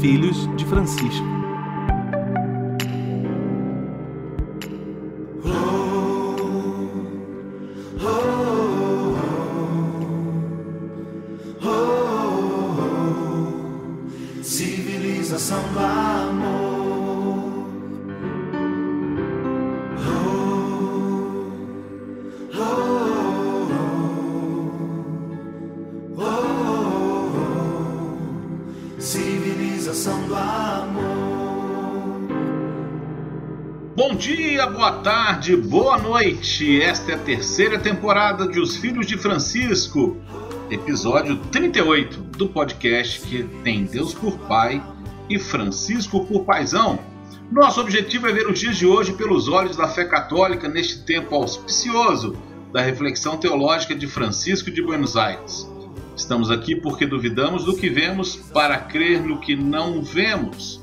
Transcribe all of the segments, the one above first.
filhos de Francisco. Noite. Esta é a terceira temporada de Os Filhos de Francisco, episódio 38 do podcast que tem Deus por Pai e Francisco por Paisão. Nosso objetivo é ver os dias de hoje pelos olhos da fé católica neste tempo auspicioso da reflexão teológica de Francisco de Buenos Aires. Estamos aqui porque duvidamos do que vemos para crer no que não vemos.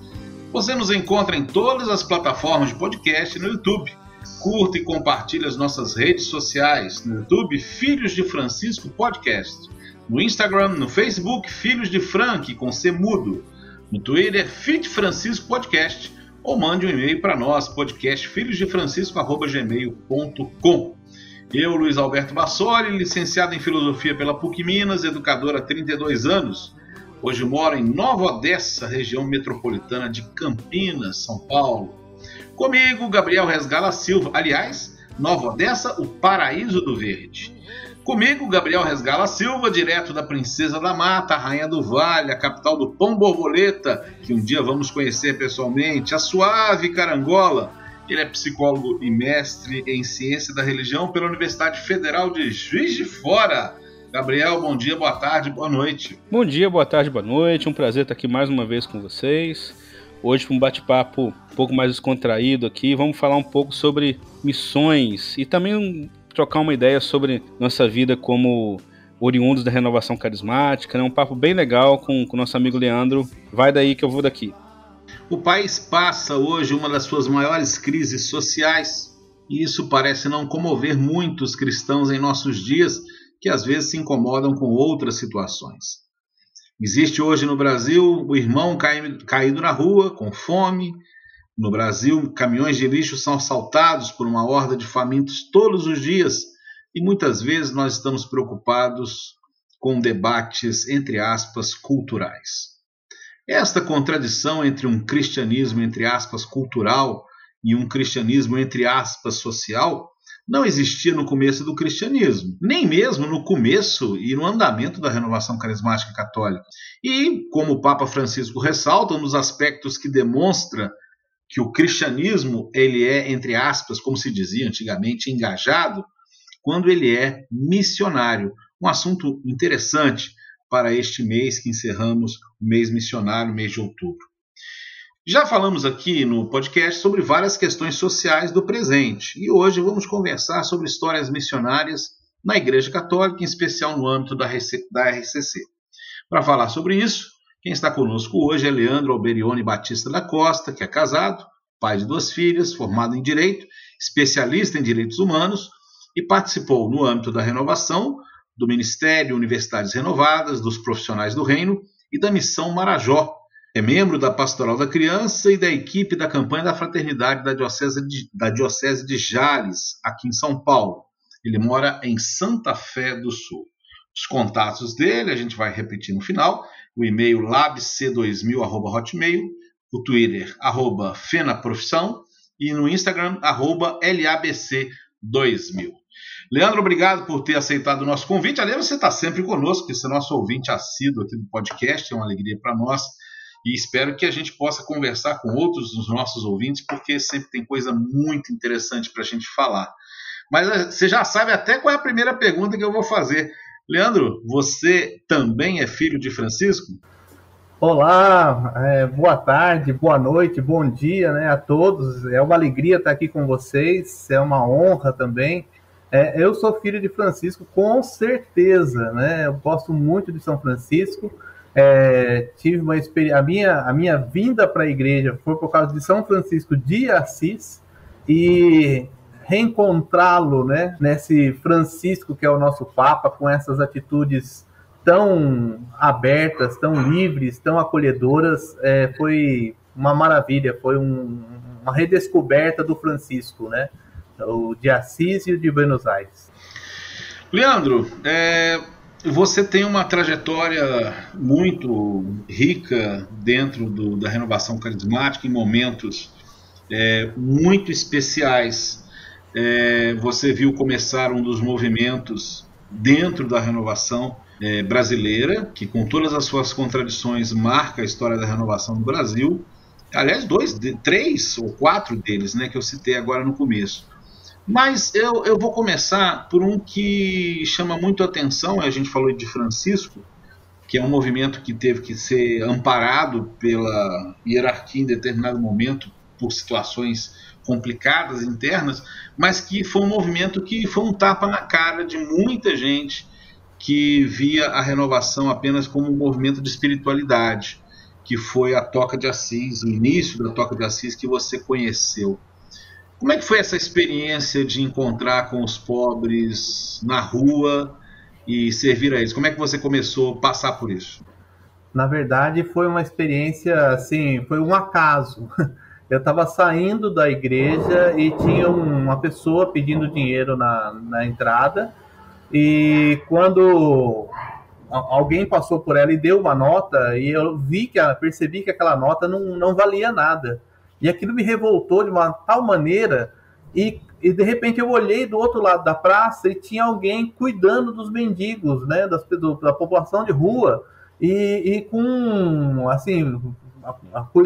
Você nos encontra em todas as plataformas de podcast no YouTube. Curta e compartilhe as nossas redes sociais. No YouTube, Filhos de Francisco Podcast. No Instagram, no Facebook, Filhos de Frank, com C mudo. No Twitter, Fit Francisco Podcast. Ou mande um e-mail para nós, podcastfilhosdefrancisco.gmail.com. Eu, Luiz Alberto Bassoli, licenciado em Filosofia pela PUC Minas, educador há 32 anos. Hoje moro em Nova Odessa, região metropolitana de Campinas, São Paulo. Comigo, Gabriel Resgala Silva. Aliás, Nova Odessa, o paraíso do verde. Comigo, Gabriel Resgala Silva, direto da Princesa da Mata, Rainha do Vale, a capital do Pão Borboleta, que um dia vamos conhecer pessoalmente, a suave Carangola. Ele é psicólogo e mestre em ciência da religião pela Universidade Federal de Juiz de Fora. Gabriel, bom dia, boa tarde, boa noite. Bom dia, boa tarde, boa noite. Um prazer estar aqui mais uma vez com vocês. Hoje, um bate-papo um pouco mais descontraído aqui, vamos falar um pouco sobre missões e também trocar uma ideia sobre nossa vida como oriundos da renovação carismática. É né? um papo bem legal com o nosso amigo Leandro. Vai daí que eu vou daqui. O país passa hoje uma das suas maiores crises sociais e isso parece não comover muitos cristãos em nossos dias que às vezes se incomodam com outras situações. Existe hoje no Brasil o irmão caído na rua, com fome. No Brasil, caminhões de lixo são assaltados por uma horda de famintos todos os dias e muitas vezes nós estamos preocupados com debates, entre aspas, culturais. Esta contradição entre um cristianismo, entre aspas, cultural e um cristianismo, entre aspas, social, não existia no começo do cristianismo, nem mesmo no começo e no andamento da renovação carismática católica. E, como o Papa Francisco ressalta, um dos aspectos que demonstra que o cristianismo ele é, entre aspas, como se dizia antigamente, engajado, quando ele é missionário. Um assunto interessante para este mês que encerramos o mês missionário, mês de outubro. Já falamos aqui no podcast sobre várias questões sociais do presente e hoje vamos conversar sobre histórias missionárias na Igreja Católica, em especial no âmbito da RCC. Para falar sobre isso, quem está conosco hoje é Leandro Alberione Batista da Costa, que é casado, pai de duas filhas, formado em Direito, especialista em Direitos Humanos e participou no âmbito da renovação do Ministério Universidades Renovadas, dos Profissionais do Reino e da Missão Marajó. É membro da Pastoral da Criança e da equipe da campanha da Fraternidade da Diocese de, da Diocese de Jales, aqui em São Paulo. Ele mora em Santa Fé do Sul. Os contatos dele a gente vai repetir no final: o e-mail labc2000@hotmail, o Twitter arroba fenaprofissão e no Instagram arroba labc2000. Leandro, obrigado por ter aceitado o nosso convite. Aliás, você está sempre conosco, você é nosso ouvinte assíduo aqui do podcast, é uma alegria para nós. E espero que a gente possa conversar com outros dos nossos ouvintes, porque sempre tem coisa muito interessante para a gente falar. Mas eh, você já sabe até qual é a primeira pergunta que eu vou fazer. Leandro, você também é filho de Francisco? Olá, é, boa tarde, boa noite, bom dia né, a todos. É uma alegria estar aqui com vocês, é uma honra também. É, eu sou filho de Francisco, com certeza, né? Eu gosto muito de São Francisco. É, tive uma experiência. A minha, a minha vinda para a igreja foi por causa de São Francisco de Assis e reencontrá-lo, né? Nesse Francisco que é o nosso Papa, com essas atitudes tão abertas, tão livres, tão acolhedoras, é, foi uma maravilha, foi um, uma redescoberta do Francisco, né? O de Assis e o de Buenos Aires. Leandro, é, você tem uma trajetória muito rica dentro do, da renovação carismática, em momentos é, muito especiais. É, você viu começar um dos movimentos dentro da renovação é, brasileira, que com todas as suas contradições marca a história da renovação do Brasil. Aliás, dois, três ou quatro deles, né, que eu citei agora no começo. Mas eu, eu vou começar por um que chama muito atenção, a gente falou de Francisco, que é um movimento que teve que ser amparado pela hierarquia em determinado momento por situações complicadas internas, mas que foi um movimento que foi um tapa na cara de muita gente que via a renovação apenas como um movimento de espiritualidade, que foi a Toca de Assis, o início da Toca de Assis que você conheceu. Como é que foi essa experiência de encontrar com os pobres na rua e servir a eles? Como é que você começou a passar por isso? Na verdade, foi uma experiência assim, foi um acaso. Eu estava saindo da igreja e tinha uma pessoa pedindo dinheiro na, na entrada e quando alguém passou por ela e deu uma nota, e eu vi que percebi que aquela nota não, não valia nada. E aquilo me revoltou de uma tal maneira, e, e de repente eu olhei do outro lado da praça e tinha alguém cuidando dos mendigos, né, das, do, da população de rua, e, e com, assim,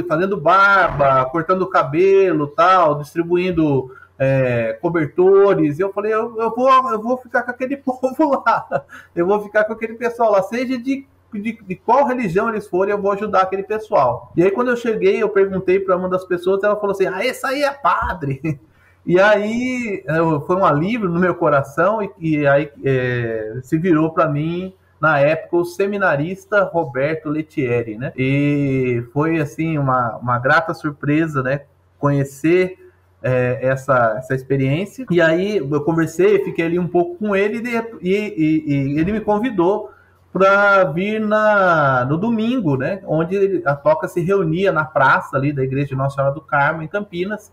fazendo barba, cortando o cabelo, tal, distribuindo é, cobertores. Eu falei, eu, eu, vou, eu vou ficar com aquele povo lá, eu vou ficar com aquele pessoal lá, seja de, de, de qual religião eles forem, eu vou ajudar aquele pessoal. E aí, quando eu cheguei, eu perguntei para uma das pessoas, ela falou assim: Ah, esse aí é padre. E aí foi um alívio no meu coração, e, e aí é, se virou para mim na época o seminarista Roberto Letieri, né? E foi assim uma, uma grata surpresa, né? Conhecer é, essa, essa experiência. E aí eu conversei, fiquei ali um pouco com ele e, e, e ele me convidou para vir na, no domingo, né? Onde a toca se reunia na praça ali da Igreja Nossa Senhora do Carmo, em Campinas.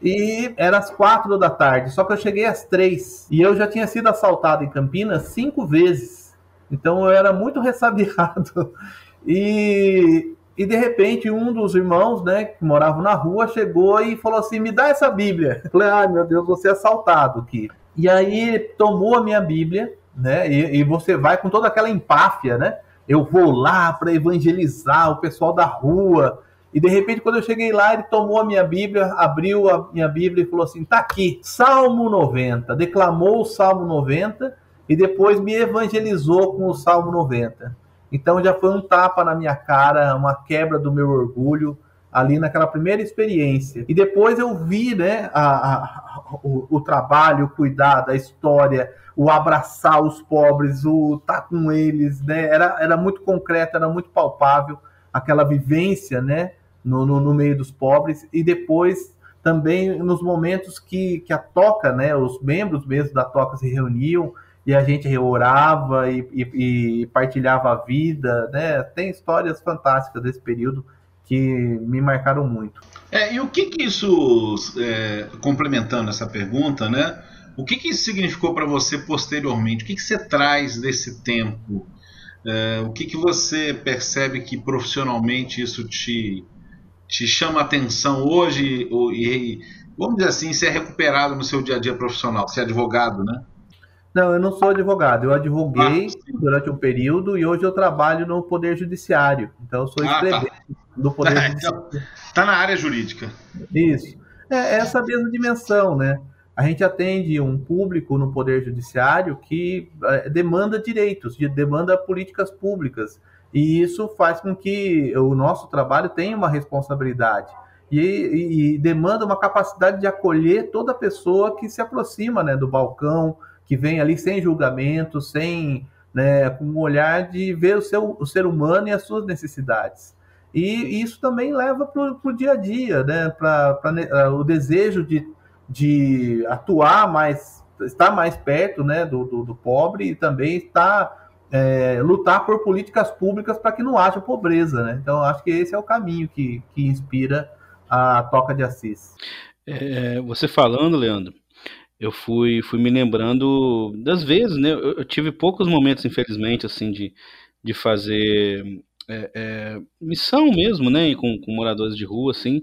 E era às quatro da tarde, só que eu cheguei às três. E eu já tinha sido assaltado em Campinas cinco vezes. Então eu era muito ressabiado. E e de repente um dos irmãos, né, que moravam na rua, chegou e falou assim: "Me dá essa Bíblia". Eu falei: "Ai, meu Deus, você é assaltado aqui". E aí tomou a minha Bíblia, né? E, e você vai com toda aquela empáfia, né? Eu vou lá para evangelizar o pessoal da rua. E de repente, quando eu cheguei lá, ele tomou a minha Bíblia, abriu a minha Bíblia e falou assim: tá aqui, Salmo 90. Declamou o Salmo 90 e depois me evangelizou com o Salmo 90. Então já foi um tapa na minha cara, uma quebra do meu orgulho ali naquela primeira experiência. E depois eu vi né, a, a, o, o, trabalho, o cuidado, a história, o abraçar os pobres, o estar tá com eles, né? Era, era muito concreto, era muito palpável aquela vivência né, no, no, no meio dos pobres. E depois também nos momentos que, que a toca, né, os membros mesmo da toca se reuniam e a gente orava e, e, e, partilhava a vida, né? Tem histórias fantásticas desse período que me marcaram muito. É, e o que que isso, é, complementando essa pergunta, né? O que que isso significou para você posteriormente? O que que você traz desse tempo? É, o que que você percebe que profissionalmente isso te, te chama atenção hoje e, vamos dizer assim, ser recuperado no seu dia a dia profissional? Ser advogado, né? Não, eu não sou advogado. Eu advoguei ah, durante um período e hoje eu trabalho no Poder Judiciário. Então eu sou ah, tá. do Poder é, Judiciário. Está na área jurídica. Isso. É essa mesma dimensão, né? A gente atende um público no Poder Judiciário que é, demanda direitos, demanda políticas públicas. E isso faz com que o nosso trabalho tenha uma responsabilidade. E, e, e demanda uma capacidade de acolher toda pessoa que se aproxima né, do balcão, que vem ali sem julgamento, sem né, com um olhar de ver o, seu, o ser humano e as suas necessidades. E isso também leva para o dia a dia, né, para uh, o desejo de, de atuar mais, estar mais perto né, do, do, do pobre e também estar é, lutar por políticas públicas para que não haja pobreza. Né? Então, acho que esse é o caminho que, que inspira a Toca de Assis. É, você falando, Leandro, eu fui, fui me lembrando das vezes, né? Eu, eu tive poucos momentos, infelizmente, assim, de, de fazer é, é, missão mesmo, né? Com, com moradores de rua, assim.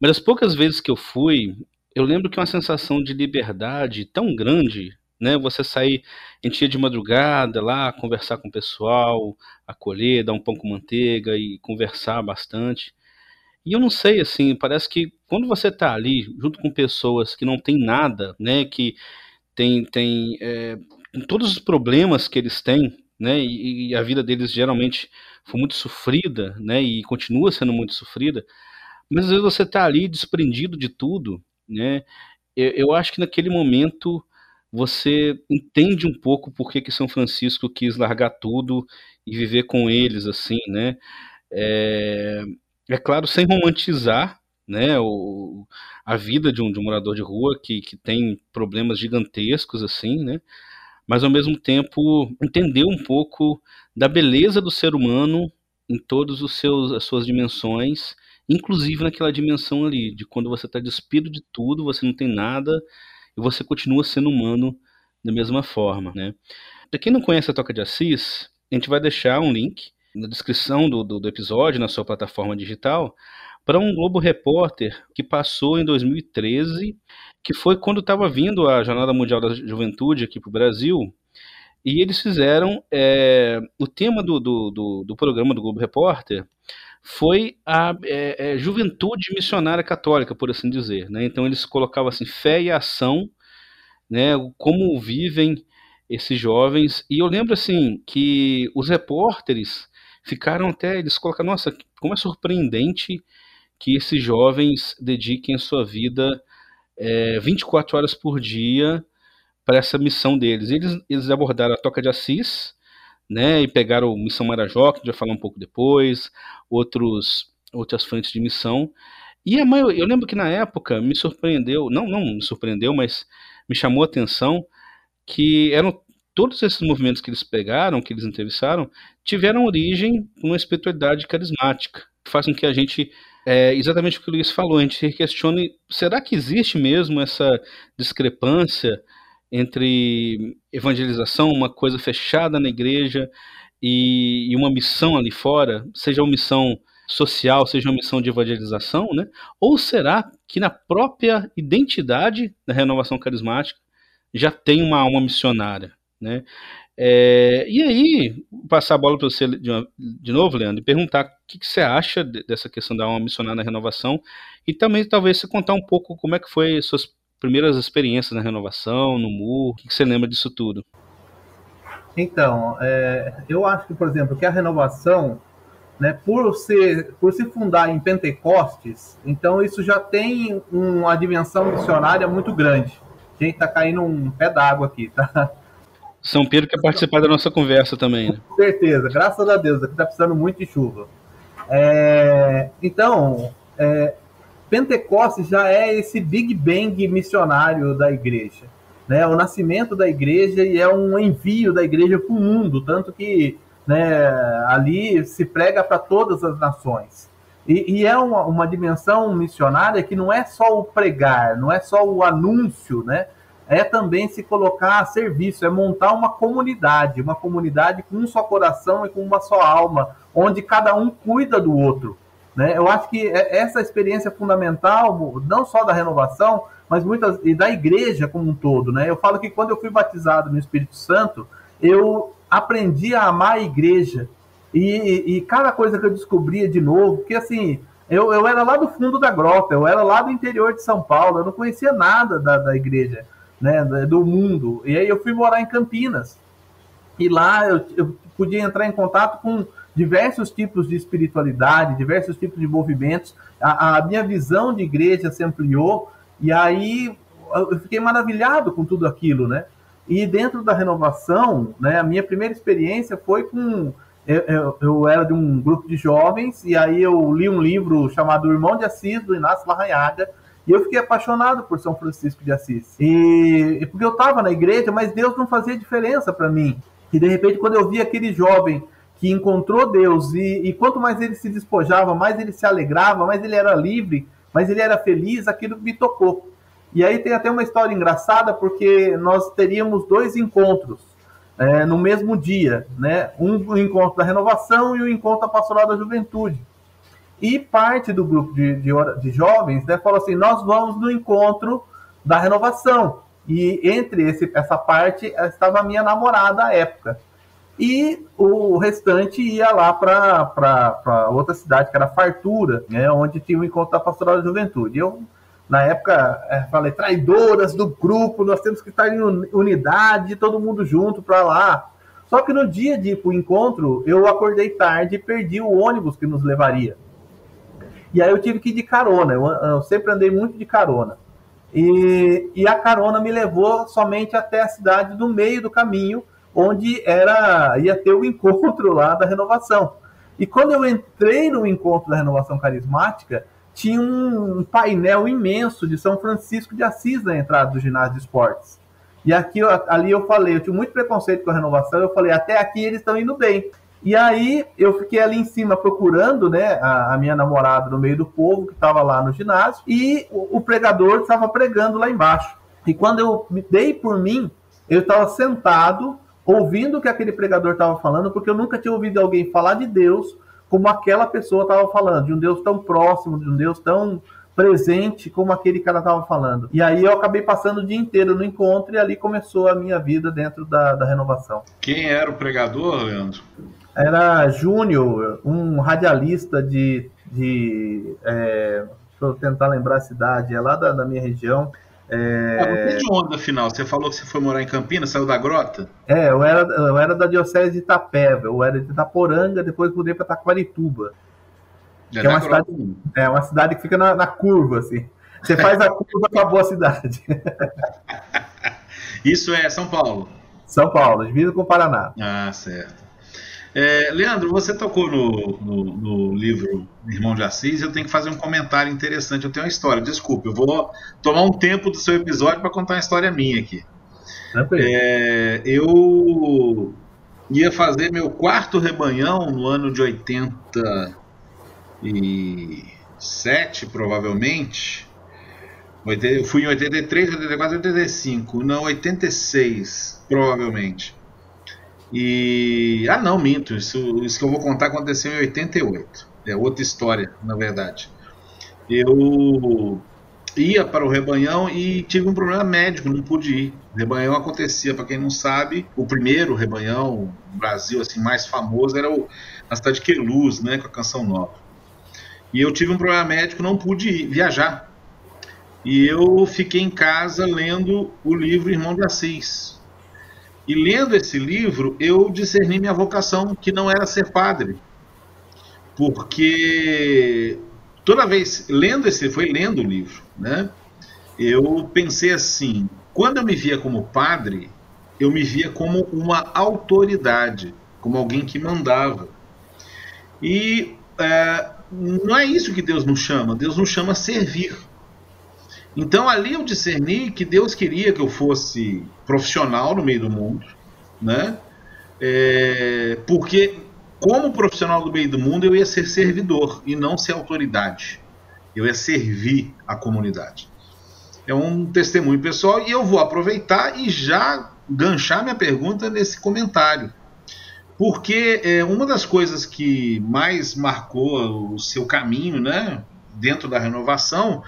Mas as poucas vezes que eu fui, eu lembro que uma sensação de liberdade tão grande, né? Você sair em dia de madrugada lá, conversar com o pessoal, acolher, dar um pão com manteiga e conversar bastante. E eu não sei, assim, parece que quando você está ali junto com pessoas que não tem nada, né, que tem, tem é, todos os problemas que eles têm, né, e, e, a vida deles geralmente foi muito sofrida, né, e continua sendo muito sofrida, mas às vezes você está ali desprendido de tudo, né, eu, eu, acho que naquele momento você entende um pouco por que, que São Francisco quis largar tudo e viver com eles, assim, né, é, é claro, sem romantizar né, o, a vida de um, de um morador de rua que, que tem problemas gigantescos, assim, né, mas ao mesmo tempo entender um pouco da beleza do ser humano em todas os seus, as suas dimensões, inclusive naquela dimensão ali, de quando você está despido de tudo, você não tem nada, e você continua sendo humano da mesma forma, né. Para quem não conhece a Toca de Assis, a gente vai deixar um link na descrição do, do, do episódio, na sua plataforma digital, para um Globo Repórter que passou em 2013, que foi quando estava vindo a Jornada Mundial da Juventude aqui para o Brasil, e eles fizeram é, o tema do, do, do, do, programa do Globo Repórter foi a é, é, juventude missionária católica, por assim dizer. Né? Então eles colocavam assim fé e ação, né? Como vivem esses jovens. E eu lembro assim que os repórteres ficaram até, eles colocaram, nossa, como é surpreendente que esses jovens dediquem sua vida é, 24 horas por dia para essa missão deles. Eles, eles abordaram a Toca de Assis, né, e pegaram Missão Marajó, que a gente vai falar um pouco depois, outros, outras frentes de missão. E a maioria, eu lembro que na época me surpreendeu, não, não me surpreendeu, mas me chamou a atenção que eram todos esses movimentos que eles pegaram, que eles entrevistaram, tiveram origem numa espiritualidade carismática, que faz com que a gente, é, exatamente o que o Luiz falou, a gente questione, será que existe mesmo essa discrepância entre evangelização, uma coisa fechada na igreja, e, e uma missão ali fora, seja uma missão social, seja uma missão de evangelização, né? Ou será que na própria identidade da renovação carismática já tem uma alma missionária? Né? É, e aí, passar a bola para você de, uma, de, novo, Leandro, e perguntar o que, que você acha de, dessa questão da alma missionária na renovação e também talvez você contar um pouco como é que foi suas primeiras experiências na renovação, no MUR, o que, que você lembra disso tudo? Então, é, eu acho que, por exemplo, que a renovação, né, por, ser, por se fundar em Pentecostes, então isso já tem uma dimensão missionária muito grande. Gente está caindo um pé d'água aqui, tá? São Pedro quer participar da nossa conversa também. Né? Com certeza, graças a Deus, aqui está precisando muito de chuva. É, então, é, Pentecostes já é esse Big Bang missionário da igreja. Né? O nascimento da igreja e é um envio da igreja para o mundo, tanto que né, ali se prega para todas as nações. E, e é uma, uma, dimensão missionária que não é só o pregar, não é só o anúncio, né? É também se colocar a serviço, é montar uma comunidade, uma comunidade com um só coração e com uma só alma, onde cada um cuida do outro. Né? Eu acho que é, essa experiência fundamental, não só da renovação, mas muitas e da igreja como um todo. Né? Eu falo que quando eu fui batizado no Espírito Santo, eu aprendi a amar a igreja. E, e cada coisa que eu descobria de novo, porque assim, eu, eu era lá do fundo da grota, eu era lá do interior de São Paulo, eu não conhecia nada da, da igreja né, do mundo. E aí eu fui morar em Campinas. E lá eu, eu podia entrar em contato com diversos tipos de espiritualidade, diversos tipos de movimentos. A, a, minha visão de igreja se ampliou e aí eu fiquei maravilhado com tudo aquilo, né? E dentro da renovação, né, a minha primeira experiência foi com eu, eu, eu, era de um grupo de jovens e aí eu li um livro chamado Irmão de Assis do Inácio Larrañaga e eu fiquei apaixonado por São Francisco de Assis. E, e porque eu estava na igreja, mas Deus não fazia diferença para mim. E de repente, quando eu vi aquele jovem que encontrou Deus e, e quanto mais ele se despojava, mais ele se alegrava, mais ele era livre, mais ele era feliz, aquilo me tocou. E aí tem até uma história engraçada, porque nós teríamos dois encontros é, no mesmo dia, né? Um encontro da renovação e o um encontro da pastoral da juventude. E parte do grupo de, de, de jovens né, falou assim: nós vamos no encontro da renovação. E entre esse, essa parte estava a minha namorada à época. E o restante ia lá para outra cidade, que era Fartura, né, onde tinha o encontro da Pastoral da Juventude. Eu, na época, é, falei: traidoras do grupo, nós temos que estar em unidade, todo mundo junto para lá. Só que no dia de ir para o encontro, eu acordei tarde e perdi o ônibus que nos levaria. E aí eu tive que ir de carona. Eu, eu sempre andei muito de carona. E, e, a carona me levou somente até a cidade do meio do caminho, onde era ia ter o encontro lá da renovação. E quando eu entrei no encontro da renovação carismática, tinha um painel imenso de São Francisco de Assis na entrada do ginásio de esportes. E aqui ali eu falei, eu tinha muito preconceito com a renovação, eu falei, até aqui eles estão indo bem. E aí eu fiquei ali em cima procurando, né, a, a minha namorada no meio do povo que estava lá no ginásio e o, o pregador estava pregando lá embaixo. E quando eu me dei por mim, eu estava sentado ouvindo o que aquele pregador estava falando, porque eu nunca tinha ouvido alguém falar de Deus como aquela pessoa estava falando, de um Deus tão próximo, de um Deus tão presente como aquele cara estava falando. E aí eu acabei passando o dia inteiro no encontro e ali começou a minha vida dentro da, da renovação. Quem era o pregador, Leandro? Era Júnior, um radialista de. de é, deixa eu tentar lembrar a cidade, é lá da, da minha região. É... Ah, de onde, afinal? Você falou que você foi morar em Campinas, saiu da grota? É, eu era, eu era da Diocese de Itapeva, eu era de Itaporanga, depois mudei para Taquarituba. É, que é, uma cidade, é uma cidade que fica na, na curva, assim. Você faz a curva, acabou a cidade. Isso é São Paulo? São Paulo, divisa com o Paraná. Ah, certo. É, Leandro, você tocou no, no, no, livro Irmão de Assis, eu tenho que fazer um comentário interessante. Eu tenho uma história, desculpe, eu vou tomar um tempo do seu episódio para contar uma história minha aqui. É, eu ia fazer meu quarto rebanhão no ano de 87, provavelmente. Eu fui em 83, 84, 85. Não, 86, provavelmente. E. Ah, não, minto. Isso, isso que eu vou contar aconteceu em 88. É outra história, na verdade. Eu ia para o rebanhão e tive um problema médico, não pude ir. O rebanhão acontecia, para quem não sabe, o primeiro rebanhão no Brasil assim mais famoso era o, na cidade de Queluz, né, com a Canção Nova. E eu tive um problema médico, não pude ir, viajar. E eu fiquei em casa lendo o livro Irmão de Assis, e lendo esse livro, eu discerni minha vocação, que não era ser padre. Porque toda vez, lendo esse, foi lendo o livro, né? Eu pensei assim, quando eu me via como padre, eu me via como uma autoridade, como alguém que mandava. E é, não é isso que Deus nos chama, Deus nos chama a servir. Então ali eu discerni que Deus queria que eu fosse profissional no meio do mundo, né? É, porque como profissional do meio do mundo eu ia ser servidor e não ser autoridade. Eu ia servir a comunidade. É um testemunho pessoal e eu vou aproveitar e já ganchar minha pergunta nesse comentário. Porque é, uma das coisas que mais marcou o seu caminho, né, dentro da renovação,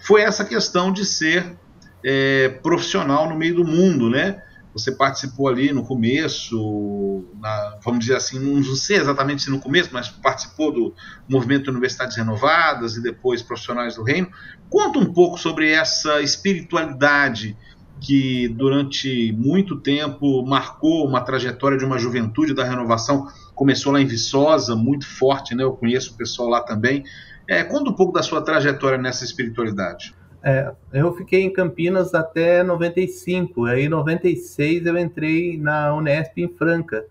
foi essa questão de ser é, profissional no meio do mundo, né? Você participou ali no começo, na, vamos dizer assim, não sei exatamente se no começo, mas participou do movimento de Universidades Renovadas e depois Profissionais do Reino. Conta um pouco sobre essa espiritualidade que durante muito tempo marcou uma trajetória de uma juventude da renovação. Começou lá em Viçosa, muito forte, né? Eu conheço o pessoal lá também. É, conta um pouco da sua trajetória nessa espiritualidade. É, eu fiquei em Campinas até 95, aí em 96 eu entrei na Unesp em Franca.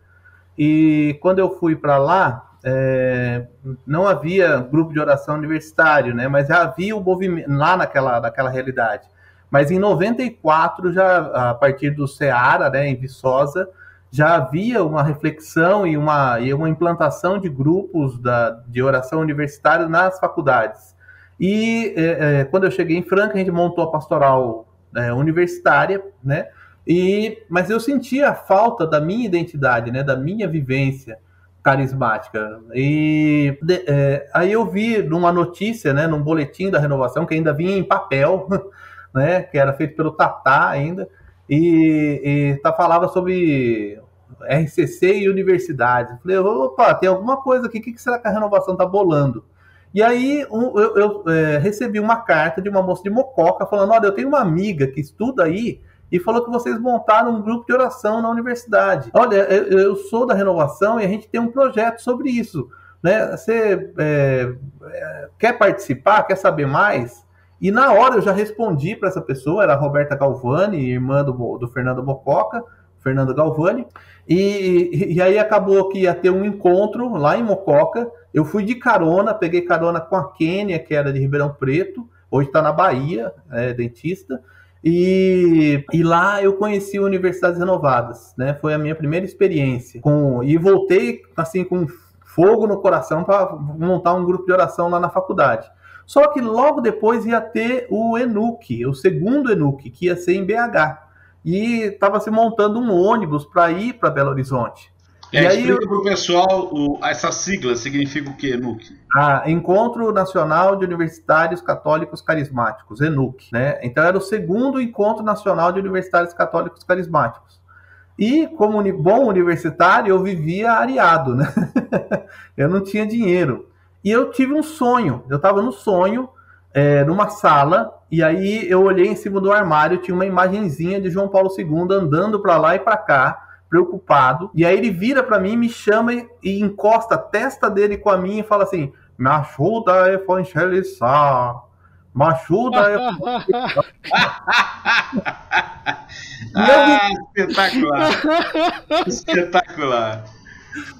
E quando eu fui para lá, é, não havia grupo de oração universitário, né? Mas já havia o movimento lá naquela, naquela realidade. Mas em 94, já a partir do Ceará, né, em Viçosa, já havia uma reflexão e uma, e uma implantação de grupos da, de oração universitária nas faculdades. E é, é, quando eu cheguei em Franca, a gente montou a pastoral é, universitária, né? E, mas eu sentia a falta da minha identidade, né? Da minha vivência carismática. E de, é, aí eu vi numa notícia, né? Num boletim da renovação que ainda vinha em papel, né? Que era feito pelo Tatá ainda e, e tá, falava sobre RCC e universidades. falei, opa, tem alguma coisa aqui, o que, que será que a renovação tá bolando? E aí um, eu, eu é, recebi uma carta de uma moça de Mococa falando, olha, eu tenho uma amiga que estuda aí e falou que vocês montaram um grupo de oração na universidade. Olha, eu, eu sou da renovação e a gente tem um projeto sobre isso. Né? Você é, é quer participar, quer saber mais? E na hora eu já respondi para essa pessoa, era a Roberta Galvani, irmã do, do Fernando Mococa, Fernando Galvani, e, e aí acabou que ia ter um encontro lá em Mococa. Eu fui de carona, peguei carona com a Kênia, que era de Ribeirão Preto, hoje está na Bahia, é dentista. E, e, lá eu conheci Universidades Renovadas, né? Foi a minha primeira experiência. Com, e voltei assim com fogo no coração para montar um grupo de oração lá na faculdade. Só que logo depois ia ter o ENUC, o segundo ENUC, que ia ser em BH. E estava se montando um ônibus para ir para Belo Horizonte. É, e aí explica para o pessoal o, essa sigla significa o que, ENUC? Ah, Encontro Nacional de Universitários Católicos Carismáticos, ENUC. Né? Então era o segundo Encontro Nacional de Universitários Católicos Carismáticos. E como bom universitário, eu vivia areado, né? eu não tinha dinheiro. E eu tive um sonho. Eu estava no sonho, é, numa sala, e aí eu olhei em cima do armário, tinha uma imagenzinha de João Paulo II andando para lá e para cá, preocupado. E aí ele vira para mim, me chama e, e encosta a testa dele com a minha e fala assim: Me ajuda a evangelizar. Me ajuda a evangelizar. ah, espetacular! espetacular!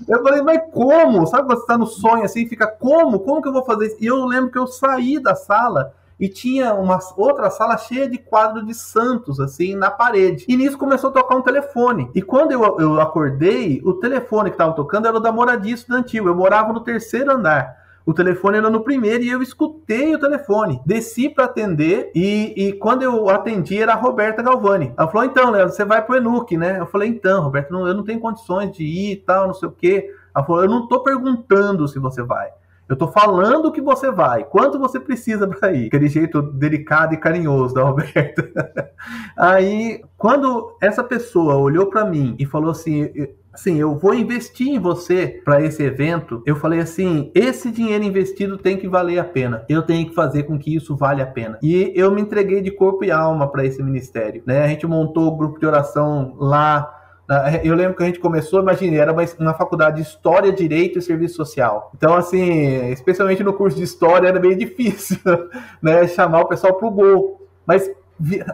Eu falei, mas como? Sabe você tá no sonho assim, fica como? Como que eu vou fazer isso? E eu lembro que eu saí da sala e tinha uma outra sala cheia de quadros de santos, assim, na parede. E nisso começou a tocar um telefone. E quando eu, eu acordei, o telefone que estava tocando era o da moradia estudantil. Eu morava no terceiro andar. O telefone era no primeiro e eu escutei o telefone. Desci para atender e, e, quando eu atendi era a Roberta Galvani. Ela falou: então, Léo, você vai pro Enuc, né? Eu falei: então, Roberta, não, eu não tenho condições de ir e tal, não sei o quê. Ela falou: eu não tô perguntando se você vai. Eu tô falando que você vai, quanto você precisa para ir. Aquele jeito delicado e carinhoso da Roberta. Aí, quando essa pessoa olhou para mim e falou assim: assim, eu vou investir em você para esse evento. Eu falei assim, esse dinheiro investido tem que valer a pena. Eu tenho que fazer com que isso vale a pena. E eu me entreguei de corpo e alma para esse ministério, né? A gente montou o grupo de oração lá eu lembro que a gente começou, imagine, era uma, uma, faculdade de História, Direito e Serviço Social. Então, assim, especialmente no curso de História, era bem difícil, né, chamar o pessoal para o gol. Mas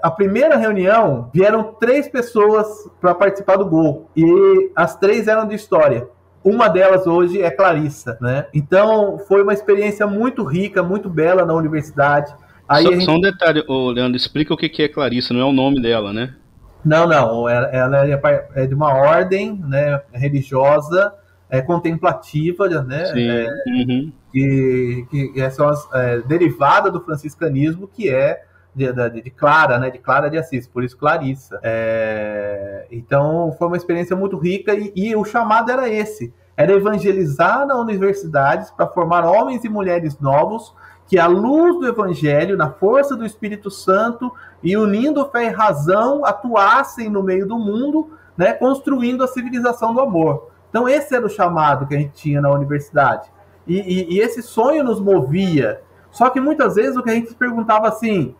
a primeira reunião vieram três pessoas para participar do gol e as três eram de história. Uma delas hoje é Clarissa, né? Então foi uma experiência muito rica, muito bela na universidade. Aí só, gente... só um detalhe, ô, Leandro, explica o que é Clarissa, não é o nome dela, né? Não, não, ela, é, é de uma ordem né, religiosa é, contemplativa, né? Sim. É, uhum. que, que é é, derivada do franciscanismo, que é de, de, de, Clara, né? De Clara de Assis, por isso Clarissa. É, então foi uma experiência muito rica e, e, o chamado era esse: era evangelizar nas universidades para formar homens e mulheres novos que, à luz do Evangelho, na força do Espírito Santo e unindo fé e razão, atuassem no meio do mundo, né? Construindo a civilização do amor. Então esse era o chamado que a gente tinha na universidade. E, e, e esse sonho nos movia. Só que muitas vezes o que a gente perguntava assim,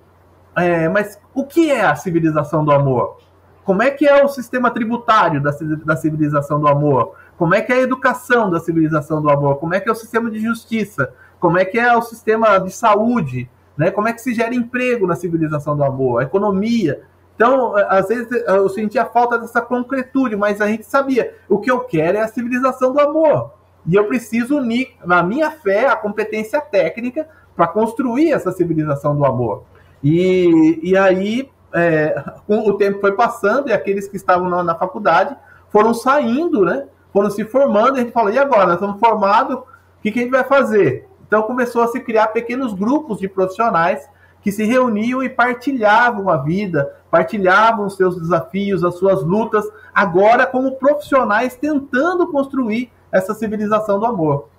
é, mas o que é a civilização do amor? Como é que é o sistema tributário da, da civilização do amor? Como é que é a educação da civilização do amor? Como é que é o sistema de justiça? Como é que é o sistema de saúde? Né? Como é que se gera emprego na civilização do amor? A economia. Então, às vezes eu sentia falta dessa concretude, mas a gente sabia, o que eu quero é a civilização do amor. E eu preciso unir na minha fé a competência técnica para construir essa civilização do amor. E, e aí, é, o tempo foi passando e aqueles que estavam na, na faculdade foram saindo, né? Foram se formando, e a gente falou, e agora? Nós estamos formados, o que, que a gente vai fazer? Então começou a se criar pequenos grupos de profissionais que se reuniam e partilhavam a vida, partilhavam os seus desafios, as suas lutas, agora como profissionais tentando construir essa civilização do amor.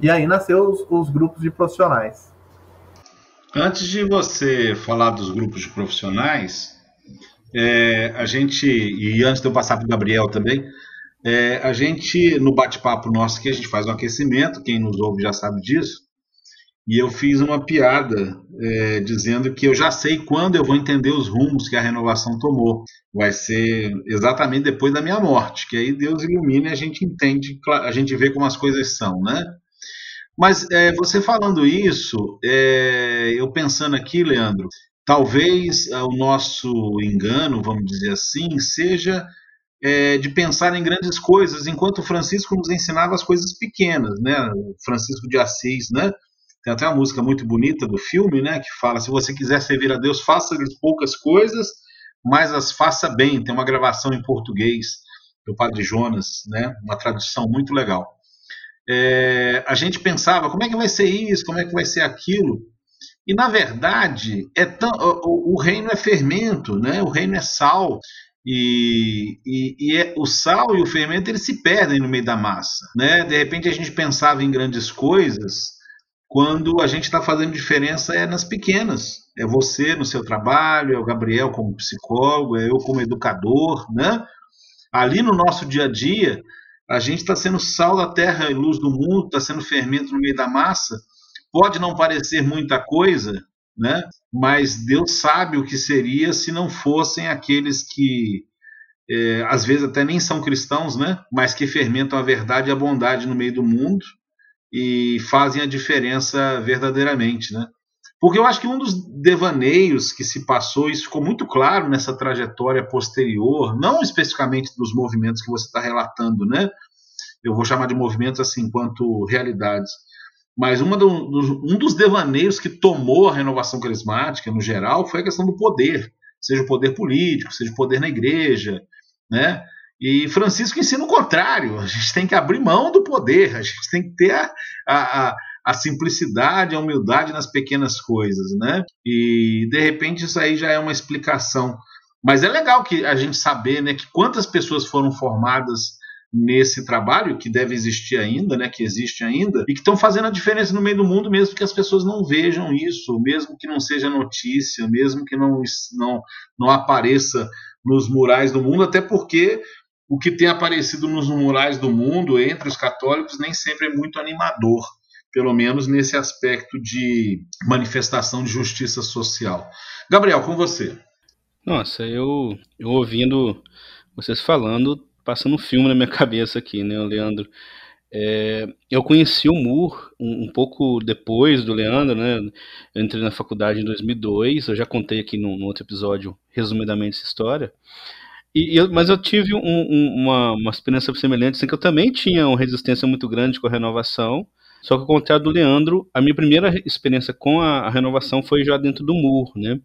E aí nasceu os, os grupos de profissionais. Antes de você falar dos grupos de profissionais, é, a gente, e antes de eu passar para o Gabriel também, é, a gente, no bate-papo nosso aqui, a gente faz um aquecimento, quem nos ouve já sabe disso, e eu fiz uma piada é, dizendo que eu já sei quando eu vou entender os rumos que a renovação tomou. Vai ser exatamente depois da minha morte, que aí Deus ilumina e a gente entende, a gente vê como as coisas são, né? Mas é, você falando isso, é, eu pensando aqui, Leandro, talvez é, o nosso engano, vamos dizer assim, seja é, de pensar em grandes coisas, enquanto Francisco nos ensinava as coisas pequenas, né? Francisco de Assis, né? Tem até uma música muito bonita do filme, né? Que fala: se você quiser servir a Deus, faça-lhe poucas coisas, mas as faça bem. Tem uma gravação em português do Padre Jonas, né? Uma tradução muito legal é, a gente pensava como é que vai ser isso, como é que vai ser aquilo. E na verdade, é tão, o, o reino é fermento, né? o reino é sal. E, e, e é, o sal e o fermento eles se perdem no meio da massa. Né? De repente a gente pensava em grandes coisas quando a gente está fazendo diferença é nas pequenas. É você no seu trabalho, é o Gabriel como psicólogo, é eu como educador. Né? Ali no nosso dia a dia, a gente está sendo sal da terra e luz do mundo, está sendo fermento no meio da massa. Pode não parecer muita coisa, né? mas Deus sabe o que seria se não fossem aqueles que, é, às vezes, até nem são cristãos, né? mas que fermentam a verdade e a bondade no meio do mundo e fazem a diferença verdadeiramente. Né? Porque eu acho que um dos devaneios que se passou, isso ficou muito claro nessa trajetória posterior, não especificamente dos movimentos que você está relatando, né? Eu vou chamar de movimentos assim, enquanto realidades. Mas do, do, um dos devaneios que tomou a renovação carismática, no geral, foi a questão do poder, seja o poder político, seja o poder na igreja, né? E Francisco ensina o contrário, a gente tem que abrir mão do poder, a gente tem que ter a, a a simplicidade, a humildade nas pequenas coisas, né? E de repente isso aí já é uma explicação. Mas é legal que a gente saber, né, que quantas pessoas foram formadas nesse trabalho que deve existir ainda, né, que existe ainda, e que estão fazendo a diferença no meio do mundo, mesmo que as pessoas não vejam isso, mesmo que não seja notícia, mesmo que não, não, não apareça nos murais do mundo, até porque o que tem aparecido nos murais do mundo entre os católicos nem sempre é muito animador pelo menos nesse aspecto de manifestação de justiça social. Gabriel, com você. Nossa, eu, eu ouvindo vocês falando, passando um filme na minha cabeça aqui, né, Leandro? É, eu conheci o Moore um, um, pouco depois do Leandro, né? Eu entrei na faculdade em 2002, eu já contei aqui no, outro episódio, resumidamente, essa história. E, eu, mas eu tive um, um, uma, uma experiência semelhante, assim, que eu também tinha uma resistência muito grande com a renovação, só que ao contrário do Leandro, a minha primeira experiência com a, a renovação foi já dentro do muro, né?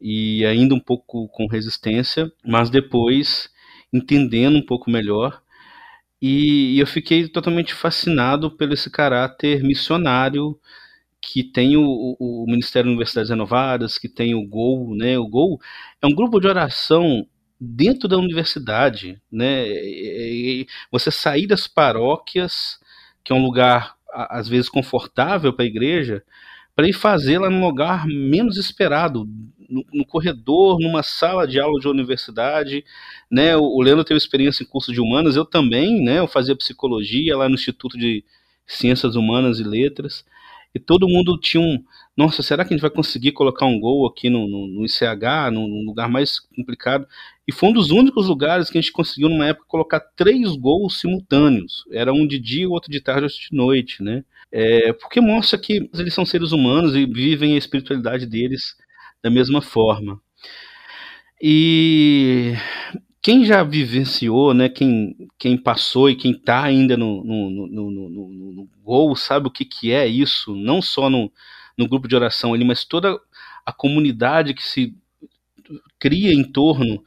E ainda um pouco com resistência, mas depois entendendo um pouco melhor. E, e eu fiquei totalmente fascinado pelo esse caráter missionário que tem o, o, o, Ministério de Universidades Renovadas, que tem o GOL, né? O GOL é um grupo de oração dentro da universidade, né? E, você sair das paróquias, que é um lugar às vezes confortável para a igreja, para ir fazê-la num lugar menos esperado, no, no, corredor, numa sala de aula de universidade, né? O, o Leandro teve experiência em curso de humanas, eu também, né? Eu fazia psicologia lá no Instituto de Ciências Humanas e Letras, e todo mundo tinha um, nossa, será que a gente vai conseguir colocar um gol aqui no, no, no ICH, num lugar mais complicado? E foi um dos únicos lugares que a gente conseguiu, numa época, colocar três gols simultâneos. Era um de dia, outro de tarde, outro de noite, né? É, porque mostra que eles são seres humanos e vivem a espiritualidade deles da mesma forma. E quem já vivenciou, né, quem, quem passou e quem está ainda no, no, no, no, gol, sabe o que, que é isso, não só no, no grupo de oração ali, mas toda a comunidade que se cria em torno.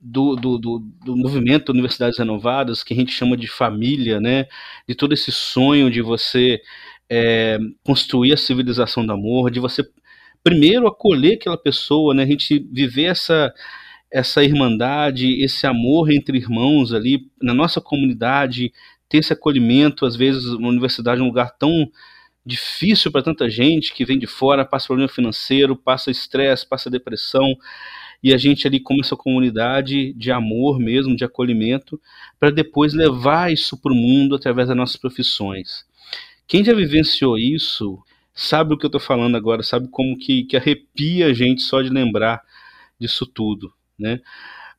do, do, do, do movimento Universidades Renovadas, que a gente chama de família, né? De todo esse sonho de você é, construir a civilização do amor, de você primeiro acolher aquela pessoa, né? A gente viver essa essa irmandade, esse amor entre irmãos ali na nossa comunidade, ter esse acolhimento, às vezes uma universidade é um lugar tão difícil para tanta gente que vem de fora, passa problema financeiro, passa estresse, passa depressão, e a gente ali como essa comunidade de amor mesmo, de acolhimento, para depois levar isso para o mundo através das nossas profissões. Quem já vivenciou isso sabe o que eu estou falando agora, sabe como que, que arrepia a gente só de lembrar disso tudo, né?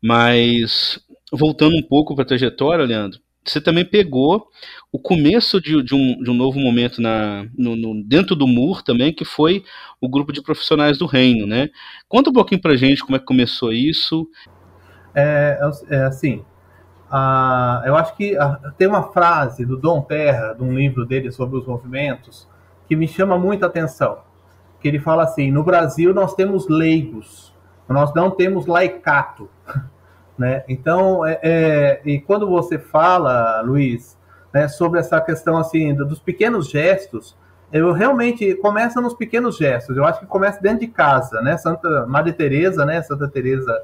Mas voltando um pouco para a trajetória, Leandro, você também pegou o começo de, de, um, de um, novo momento na, no, no, dentro do MUR também, que foi o grupo de profissionais do reino, né? Conta um pouquinho pra gente como é que começou isso. É, é, é assim, a, eu acho que a, tem uma frase do Dom Terra, de um livro dele sobre os movimentos, que me chama muita atenção. Que ele fala assim: no Brasil nós temos leigos, nós não temos laicato. Né? Então, é, é, e quando você fala, Luiz, né, sobre essa questão assim dos pequenos gestos, eu realmente começa nos pequenos gestos. Eu acho que começa dentro de casa, né? Santa Maria Teresa, né? Santa Teresa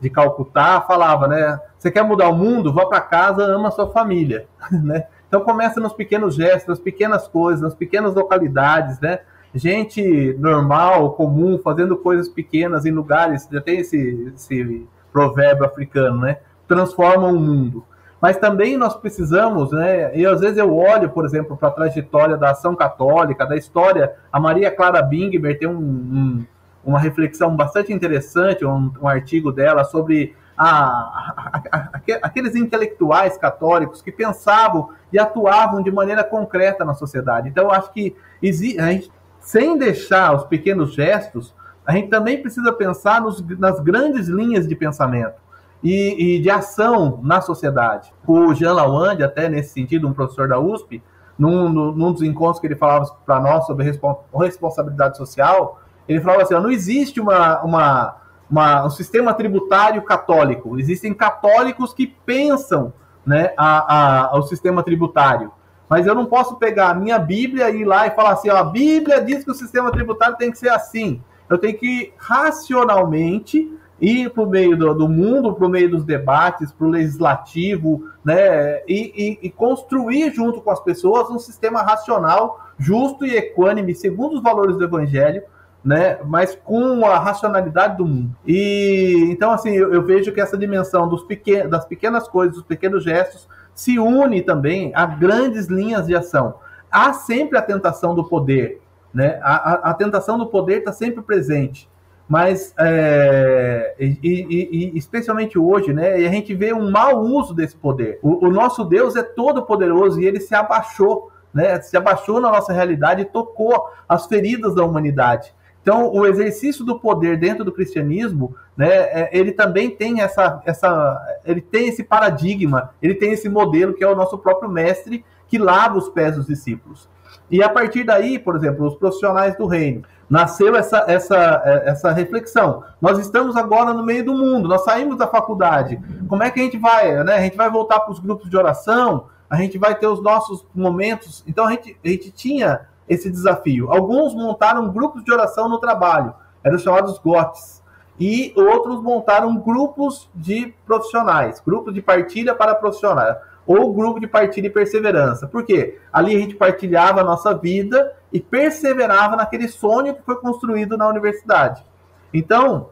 de Calcutá falava, né? Você quer mudar o mundo? Vá para casa, ama a sua família, né? Então começa nos pequenos gestos, nas pequenas coisas, nas pequenas localidades, né? Gente normal, comum, fazendo coisas pequenas em lugares. Já tem esse, esse provérbio africano, né? Transforma o mundo. Mas também nós precisamos, né? E às vezes eu olho, por exemplo, para a trajetória da ação católica, da história. A Maria Clara Bingber tem um, um, uma reflexão bastante interessante, um, um artigo dela sobre a, a, a, aqueles intelectuais católicos que pensavam e atuavam de maneira concreta na sociedade. Então, eu acho que gente, sem deixar os pequenos gestos, a gente também precisa pensar nos, nas grandes linhas de pensamento e, e, de ação na sociedade. O Jean Lawande, até nesse sentido, um professor da USP, num, num dos encontros que ele falava para nós sobre responsabilidade social, ele falava assim: ó, não existe uma, uma, uma, um sistema tributário católico, existem católicos que pensam né, a, a, sistema tributário. Mas eu não posso pegar a minha Bíblia e ir lá e falar assim: ó, a Bíblia diz que o sistema tributário tem que ser assim eu tenho que racionalmente ir para o meio do, do mundo, para o meio dos debates, para o legislativo, né, e, e, e, construir junto com as pessoas um sistema racional, justo e equânime, segundo os valores do Evangelho, né, mas com a racionalidade do mundo. E então, assim, eu, eu vejo que essa dimensão dos pequen das pequenas coisas, dos pequenos gestos, se une também a grandes linhas de ação. Há sempre a tentação do poder, né? A, a, a tentação do poder está sempre presente, mas é, e, e, e, especialmente hoje, né? E a gente vê um mau uso desse poder. O, o nosso Deus é todo poderoso e ele se abaixou, né? Se abaixou na nossa realidade e tocou as feridas da humanidade. Então, o exercício do poder dentro do cristianismo, né, é, ele também tem essa, essa, ele tem esse paradigma, ele tem esse modelo que é o nosso próprio mestre que lava os pés dos discípulos. E a partir daí, por exemplo, os profissionais do reino, nasceu essa, essa, essa reflexão. Nós estamos agora no meio do mundo, nós saímos da faculdade. Como é que a gente vai? Né? A gente vai voltar para os grupos de oração, a gente vai ter os nossos momentos. Então a gente, a gente tinha esse desafio. Alguns montaram grupos de oração no trabalho, eram chamados GOTs. E outros montaram grupos de profissionais, grupos de partilha para profissionais ou grupo de partilha e perseverança. Por quê? Ali a gente partilhava a nossa vida e perseverava naquele sonho que foi construído na universidade. Então,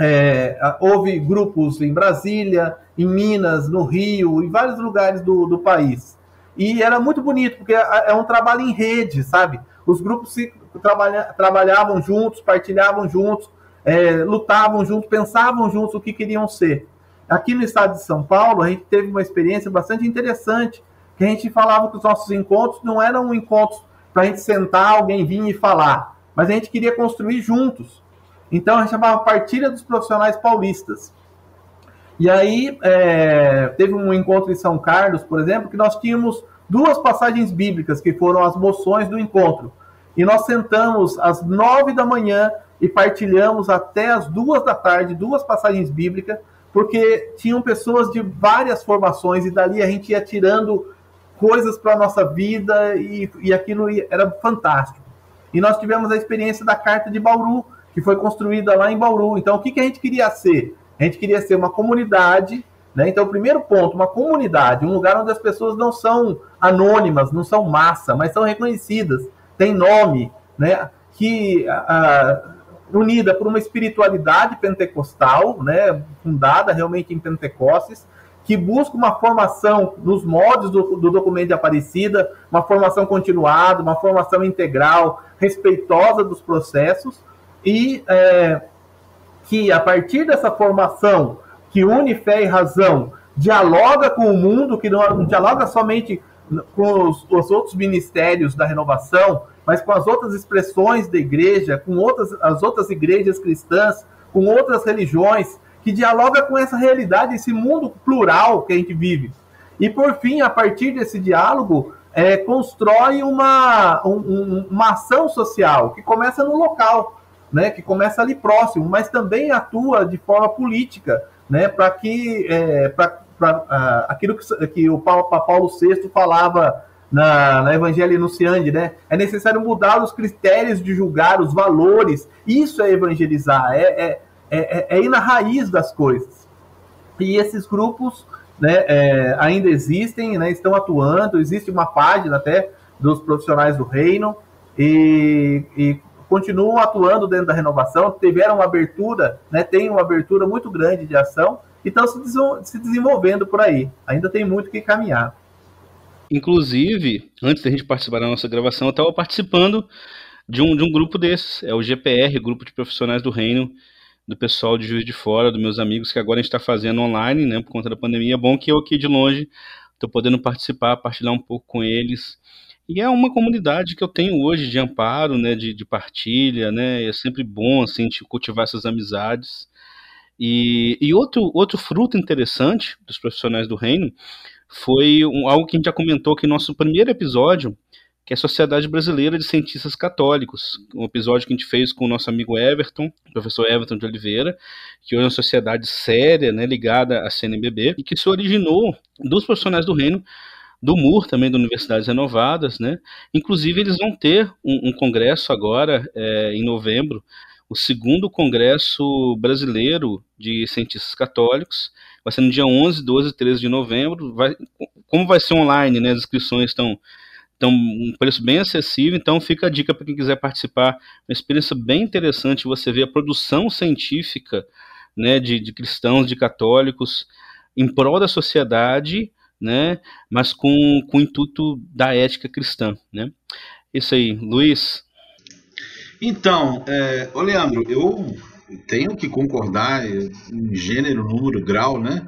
é, houve grupos em Brasília, em Minas, no Rio, em vários lugares do, do país. E era muito bonito, porque é, é um trabalho em rede, sabe? Os grupos se trabalha, trabalhavam juntos, partilhavam juntos, é, lutavam juntos, pensavam juntos o que queriam ser. Aqui no estado de São Paulo, a gente teve uma experiência bastante interessante, que a gente falava que os nossos encontros não eram encontros para a gente sentar, alguém vir e falar, mas a gente queria construir juntos. Então a gente chamava Partilha dos Profissionais Paulistas. E aí é, teve um encontro em São Carlos, por exemplo, que nós tínhamos duas passagens bíblicas que foram as moções do encontro. E nós sentamos às nove da manhã e partilhamos até as duas da tarde duas passagens bíblicas porque tinham pessoas de várias formações e dali a gente ia tirando coisas para a nossa vida e, e aquilo era fantástico. E nós tivemos a experiência da Carta de Bauru, que foi construída lá em Bauru. Então, o que, que a gente queria ser? A gente queria ser uma comunidade né? Então, o primeiro ponto, uma comunidade, um lugar onde as pessoas não são anônimas, não são massa, mas são reconhecidas, tem nome, né? que unida por uma espiritualidade pentecostal, né? fundada realmente em Pentecostes, que busca uma formação nos moldes do, do documento de Aparecida, uma formação continuada, uma formação integral, respeitosa dos processos, e é, que a partir dessa formação que une fé e razão, dialoga com o mundo, que não dialoga somente com os, os, outros ministérios da renovação, mas com as outras expressões da igreja, com outras, as outras igrejas cristãs, com outras religiões, que dialoga com essa realidade, esse mundo plural que a gente vive. E por fim, a partir desse diálogo, é, constrói uma, um, uma ação social que começa no local, né, que começa ali próximo, mas também atua de forma política, né, para que é, para uh, aquilo que, que o Papa Paulo VI falava na, na Evangelho Enunciante, né? É necessário mudar os critérios de julgar, os valores. Isso é evangelizar, é, é, é, é ir na raiz das coisas. E esses grupos né, é, ainda existem, né, estão atuando, existe uma página até dos profissionais do reino, e, e continuam atuando dentro da renovação, tiveram uma abertura, né, tem uma abertura muito grande de ação e estão se desenvolvendo por aí. Ainda tem muito que caminhar. Inclusive, antes da gente participar da nossa gravação, eu estava participando de um, de um grupo desses, é o GPR, Grupo de Profissionais do Reino, do pessoal de Juiz de Fora, dos meus amigos, que agora a gente está fazendo online, né, por conta da pandemia. É bom que eu aqui de longe estou podendo participar, partilhar um pouco com eles e é uma comunidade que eu tenho hoje de amparo, né, de, de partilha, né, é sempre bom, assim, cultivar essas amizades. E, e outro, outro fruto interessante dos profissionais do reino foi um, algo que a gente já comentou aqui no nosso primeiro episódio, que é a Sociedade Brasileira de Cientistas Católicos, um episódio que a gente fez com o nosso amigo Everton, professor Everton de Oliveira, que hoje é uma sociedade séria, né, ligada à CNBB, e que se originou dos profissionais do reino do MUR, também da Universidades Renovadas, né? Inclusive, eles vão ter um, um congresso agora, é, em novembro, o segundo congresso brasileiro de cientistas católicos, vai ser no dia 11, 12 e 13 de novembro, vai, como vai ser online, né, as inscrições estão então, um preço bem acessível, então fica a dica para quem quiser participar. Uma experiência bem interessante você ver a produção científica né, de, de cristãos, de católicos, em prol da sociedade, né? Mas com, com o intuito da ética cristã, né? Isso aí, Luiz. Então, é, ô Leandro, eu tenho que concordar em gênero, número, grau, né?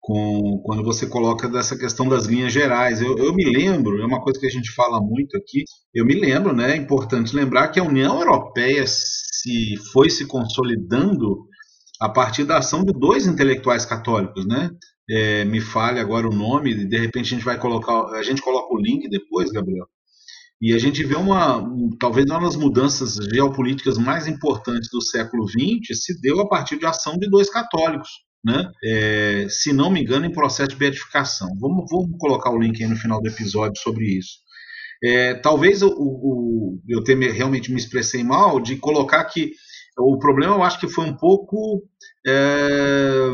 Com, quando você coloca dessa questão das linhas gerais. Eu, eu, me lembro, é uma coisa que a gente fala muito aqui, eu me lembro, né? É importante lembrar que a União Europeia se foi se consolidando a partir da ação de dois intelectuais católicos, né? é, me fale agora o nome, de repente a gente vai colocar, a gente coloca o link depois, Gabriel, e a gente vê uma, talvez uma das mudanças geopolíticas mais importantes do século XX se deu a partir de ação de dois católicos, né? É, se não me engano, em processo de beatificação. Vamos, colocar o link aí no final do episódio sobre isso. É, talvez o, o, eu realmente me expressei mal de colocar que o problema eu acho que foi um pouco é,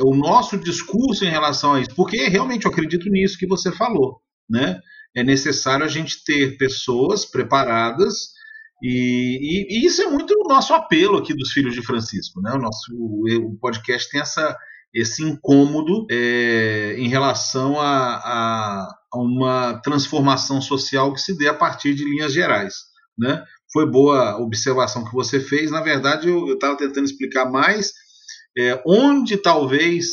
o nosso discurso em relação a isso, porque realmente eu acredito nisso que você falou, né? É necessário a gente ter pessoas preparadas e, e, e, isso é muito o nosso apelo aqui dos Filhos de Francisco, né? O nosso o, podcast tem essa esse incômodo é, em relação a, a, a, uma transformação social que se dê a partir de linhas gerais, né? Foi boa a observação que você fez. Na verdade, eu estava tentando explicar mais é, onde talvez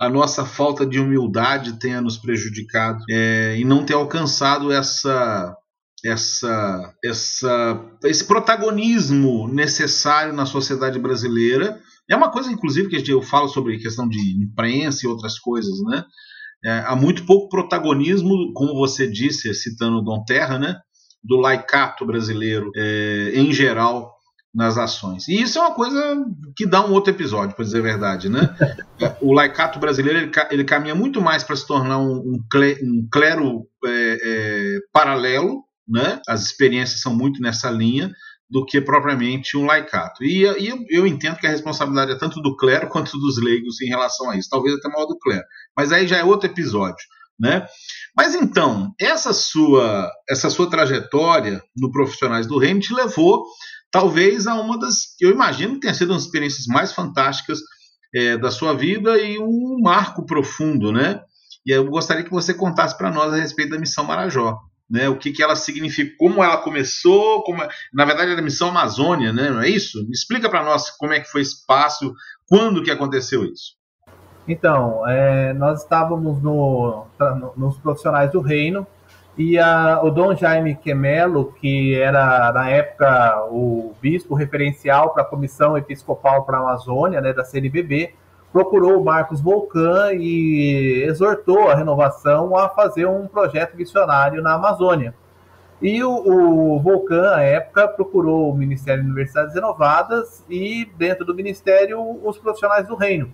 a nossa falta de humildade tenha nos prejudicado é, e não ter alcançado essa, essa, essa, esse protagonismo necessário na sociedade brasileira. É uma coisa, inclusive, que eu falo sobre questão de imprensa e outras coisas, né? É, há muito pouco protagonismo, como você disse, citando Dom Terra, né? do laicato brasileiro é, em geral nas ações. E isso é uma coisa que dá um outro episódio, para dizer a verdade, né? o laicato brasileiro ele, ele caminha muito mais para se tornar um, um, clero é, é, paralelo, né? As experiências são muito nessa linha do que propriamente um laicato. E, e eu, eu, entendo que a responsabilidade é tanto do clero quanto dos leigos em relação a isso, talvez até maior do clero. Mas aí já é outro episódio, né? Mas então, essa sua essa sua trajetória no Profissionais do Reino te levou talvez a uma das que eu imagino que tenha sido uma das experiências mais fantásticas é, da sua vida e um marco profundo, né? E eu gostaria que você contasse para nós a respeito da missão Marajó né? O que, que ela significa, como ela começou, como, na verdade era a missão Amazônia, né? Não é isso? Explica para nós como é que foi esse passo, quando que aconteceu isso. Então, é, nós estávamos no, nos profissionais do reino e a, o Dom Jaime Quemelo, que era na época o bispo referencial para a Comissão Episcopal para a Amazônia, né, da CNBB, procurou o Marcos Volcan e exortou a renovação a fazer um projeto missionário na Amazônia. E o, o Volcan, à época, procurou o Ministério de Universidades Renovadas e, dentro do Ministério, os profissionais do reino.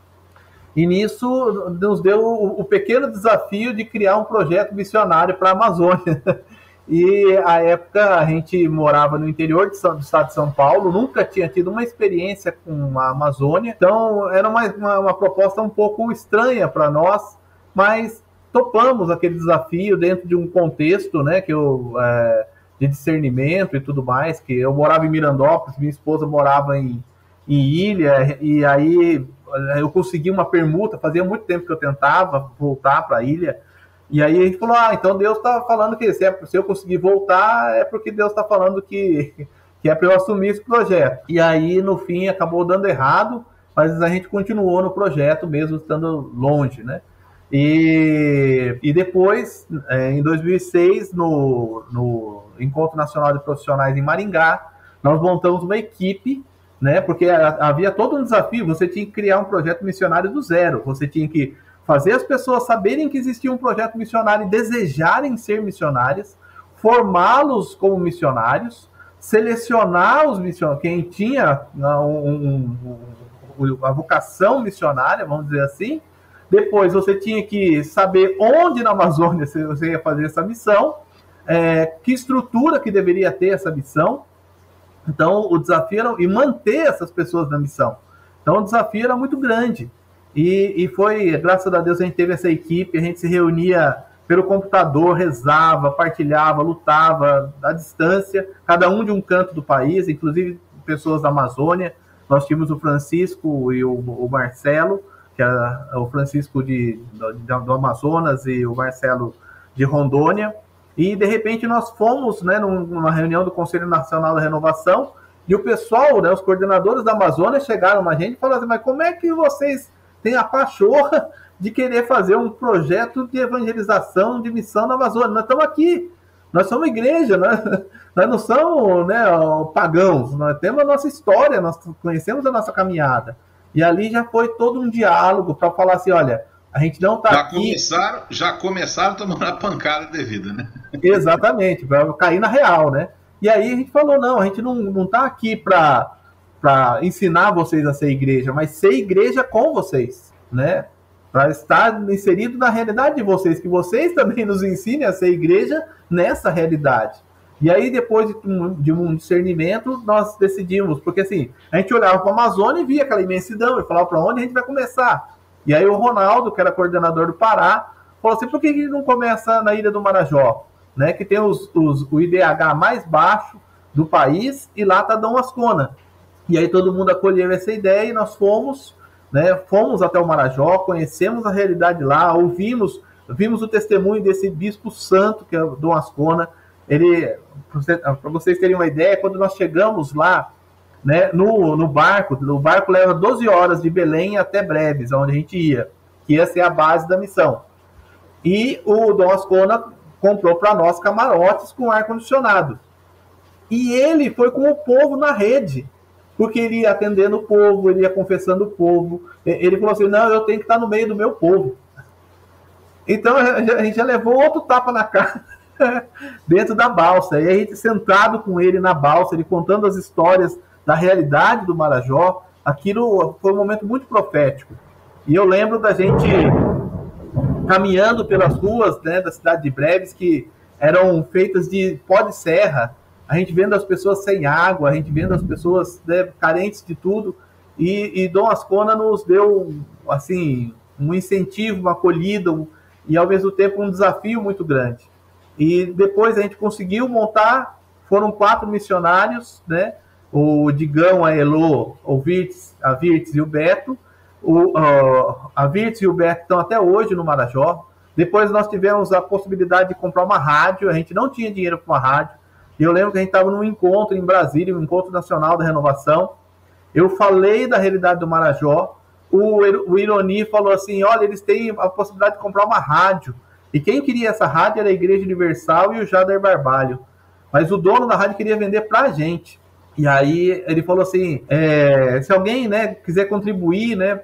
E nisso nos deu o, o pequeno desafio de criar um projeto missionário para a Amazônia. E a época a gente morava no interior do estado de São Paulo, nunca tinha tido uma experiência com a Amazônia, então era uma, uma, uma proposta um pouco estranha para nós, mas topamos aquele desafio dentro de um contexto, né, que eu, é, de discernimento e tudo mais, que eu morava em Mirandópolis, minha esposa morava em, em Ilha, e aí eu consegui uma permuta, fazia muito tempo que eu tentava voltar para a Ilha, e aí a gente falou: ah, então Deus está falando que se, é, se, eu conseguir voltar, é porque Deus está falando que, que é para eu assumir esse projeto. E aí, no fim, acabou dando errado, mas a gente continuou no projeto, mesmo estando longe, né? E, e depois, é, em 2006, no, no Encontro Nacional de Profissionais em Maringá, nós montamos uma equipe né? Porque havia todo um desafio, você tinha que criar um projeto missionário do zero, você tinha que fazer as pessoas saberem que existia um projeto missionário e desejarem ser missionárias, formá-los como missionários, selecionar os missionários, quem tinha um, um, um, a vocação missionária, vamos dizer assim. Depois você tinha que saber onde na Amazônia você ia fazer essa missão, é, que estrutura que deveria ter essa missão. Então o desafio era e manter essas pessoas na missão. Então o desafio era muito grande. E, e foi, graças a Deus, a gente teve essa equipe, a gente se reunia pelo computador, rezava, partilhava, lutava à distância, cada um de um canto do país, inclusive pessoas da Amazônia. Nós tínhamos o Francisco e o, o Marcelo, que era o Francisco de, do, do Amazonas e o Marcelo de Rondônia. E de repente nós fomos né, numa reunião do Conselho Nacional da Renovação e o pessoal, né, os coordenadores da Amazônia chegaram na gente e falaram assim, mas como é que vocês tem a pachorra de querer fazer um projeto de evangelização, de missão na Amazônia. Nós estamos aqui, nós somos igreja, nós, nós não somos né, pagãos, nós temos a nossa história, nós conhecemos a nossa caminhada. E ali já foi todo um diálogo para falar assim: olha, a gente não está aqui. Começaram, já começaram tomando a pancada devida, né? Exatamente, para cair na real, né? E aí a gente falou: não, a gente não está aqui para para ensinar vocês a ser igreja, mas ser igreja com vocês, né? Para estar inserido na realidade de vocês, que vocês também nos ensinem a ser igreja nessa realidade. E aí, depois de um, de um discernimento, nós decidimos, porque assim, a gente olhava para a Amazônia e via aquela imensidão e falava para onde a gente vai começar. E aí o Ronaldo, que era coordenador do Pará, falou assim, por que gente não começa na Ilha do Marajó? Né, que tem os, os, o IDH mais baixo do país, e lá está Dom Ascona. E aí todo mundo acolheu essa ideia e nós fomos, né, fomos até o Marajó, conhecemos a realidade lá, ouvimos, vimos o testemunho desse bispo santo, que é Dom Ascona. Ele, para vocês terem uma ideia, quando nós chegamos lá, né, no, no barco, o barco leva 12 horas de Belém até Breves, onde a gente ia, que ia ser a base da missão. E o Dom Ascona comprou para nós camarotes com ar-condicionado. E ele foi com o povo na rede porque ele ia atendendo o povo, ele ia confessando o povo. Ele falou assim: não, eu tenho que estar no meio do meu povo. Então a gente já levou outro tapa na cara dentro da balsa. E a gente sentado com ele na balsa, ele contando as histórias da realidade do Marajó, aquilo foi um momento muito profético. E eu lembro da gente caminhando pelas ruas né, da cidade de Breves, que eram feitas de pó de serra, a gente vendo as pessoas sem água, a gente vendo as pessoas né, carentes de tudo, e, e Dom Ascona nos deu assim um incentivo, uma acolhida um, e ao mesmo tempo um desafio muito grande. E depois a gente conseguiu montar, foram quatro missionários, né? O Digão, a Elo, o Virtes, a Virtes e o Beto. O, uh, a Virtes e o Beto estão até hoje no Marajó. Depois nós tivemos a possibilidade de comprar uma rádio, a gente não tinha dinheiro para uma rádio. E eu lembro que a gente estava num encontro em Brasília, um encontro nacional da renovação. Eu falei da realidade do Marajó. O, o Ironi falou assim: olha, eles têm a possibilidade de comprar uma rádio. E quem queria essa rádio era a Igreja Universal e o Jader Barbalho. Mas o dono da rádio queria vender para a gente. E aí ele falou assim: é, se alguém né, quiser contribuir, né,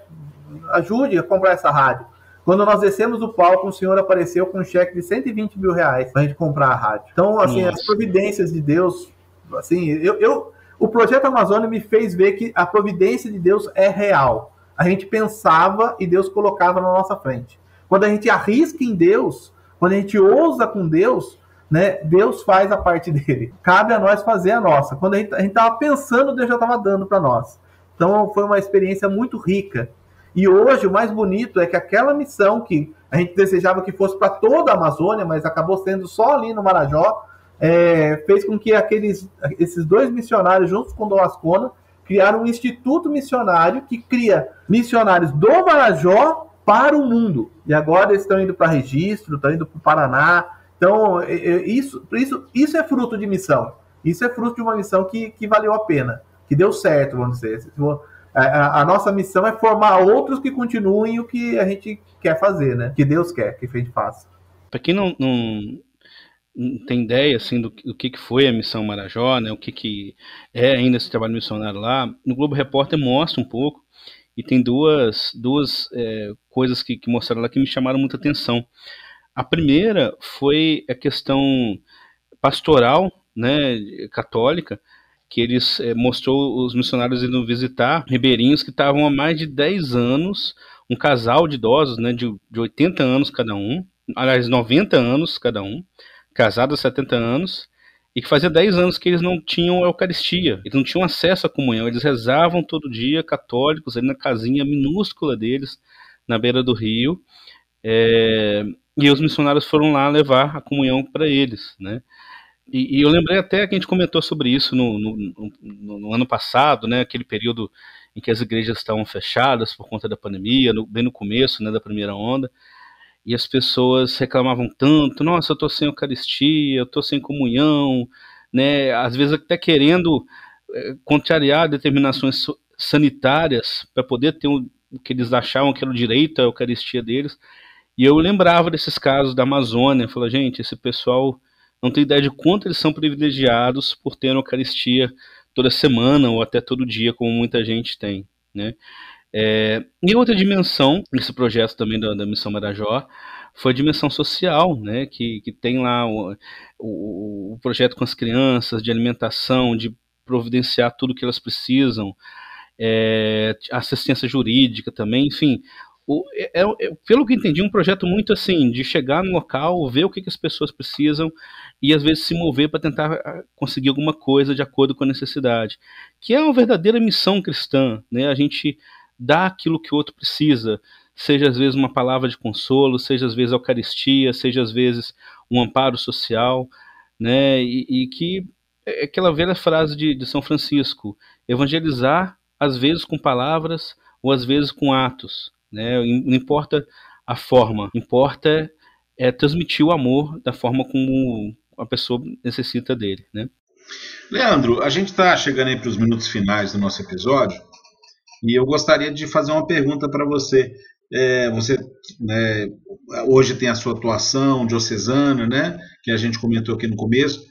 ajude a comprar essa rádio. Quando nós descemos do palco, o senhor apareceu com um cheque de 120 mil reais para a gente comprar a rádio. Então, assim, Nossa. as providências de Deus, assim, eu, eu, o projeto Amazônia me fez ver que a providência de Deus é real. A gente pensava e Deus colocava na nossa frente. Quando a gente arrisca em Deus, quando a gente ousa com Deus, né, Deus faz a parte dele. Cabe a nós fazer a nossa. Quando a gente estava pensando, Deus já estava dando para nós. Então foi uma experiência muito rica. E hoje o mais bonito é que aquela missão que a gente desejava que fosse para toda a Amazônia, mas acabou sendo só ali no Marajó, é, fez com que aqueles, esses dois missionários, juntos com Dom Ascona, criaram um instituto missionário que cria missionários do Marajó para o mundo. E agora eles estão indo para registro, estão indo para o Paraná. Então, isso, isso, isso é fruto de missão. Isso é fruto de uma missão que, que valeu a pena, que deu certo, vamos dizer. A, a, nossa missão é formar outros que continuem o que a gente quer fazer, né? Que Deus quer que a gente faça. Para quem não, não, não, tem ideia assim do, do que, que foi a missão Marajó, né? O que, que é ainda esse trabalho missionário lá, no Globo Repórter mostra um pouco e tem duas, duas é, coisas que, que mostraram lá que me chamaram muita atenção. A primeira foi a questão pastoral, né, católica, que eles é, mostrou os missionários indo visitar ribeirinhos que estavam há mais de 10 anos, um casal de idosos, né, de, de 80 anos cada um, aliás, 90 anos cada um, casados há 70 anos, e que fazia 10 anos que eles não tinham Eucaristia, eles não tinham acesso à comunhão, eles rezavam todo dia, católicos, ali na casinha minúscula deles, na beira do rio, é, e os missionários foram lá levar a comunhão para eles, né? E, e, eu lembrei até que a gente comentou sobre isso no, no, no, no, ano passado, né? Aquele período em que as igrejas estavam fechadas por conta da pandemia, bem no começo, né, da primeira onda e as pessoas reclamavam tanto, nossa, eu estou sem Eucaristia, eu estou sem comunhão, né? Às vezes até querendo é, contrariar determinações sanitárias para poder ter o que eles achavam que era o direito à Eucaristia deles. E eu lembrava desses casos da Amazônia, falava, gente, esse pessoal não tem ideia de quanto eles são privilegiados por ter a Eucaristia toda semana ou até todo dia, como muita gente tem, né? É, e outra dimensão desse projeto também da, da Missão Marajó foi a dimensão social, né, que, que tem lá o, o, o, projeto com as crianças, de alimentação, de providenciar tudo que elas precisam, é, assistência jurídica também, enfim. O, é, é, é, pelo que entendi, um projeto muito assim, de chegar no local, ver o que, que as pessoas precisam e às vezes se mover para tentar ah, conseguir alguma coisa de acordo com a necessidade, que é uma verdadeira missão cristã, né? A gente dá aquilo que o outro precisa, seja às vezes uma palavra de consolo, seja às vezes a Eucaristia, seja às vezes um amparo social, né? E, e que é aquela velha frase de, de São Francisco: evangelizar às vezes com palavras ou às vezes com atos, né? Não importa a forma, importa é transmitir o amor da forma como a pessoa necessita dele, né? Leandro, a gente está chegando aí para os minutos finais do nosso episódio. E eu gostaria de fazer uma pergunta para você. É, você né, hoje tem a sua atuação diocesana, né, que a gente comentou aqui no começo.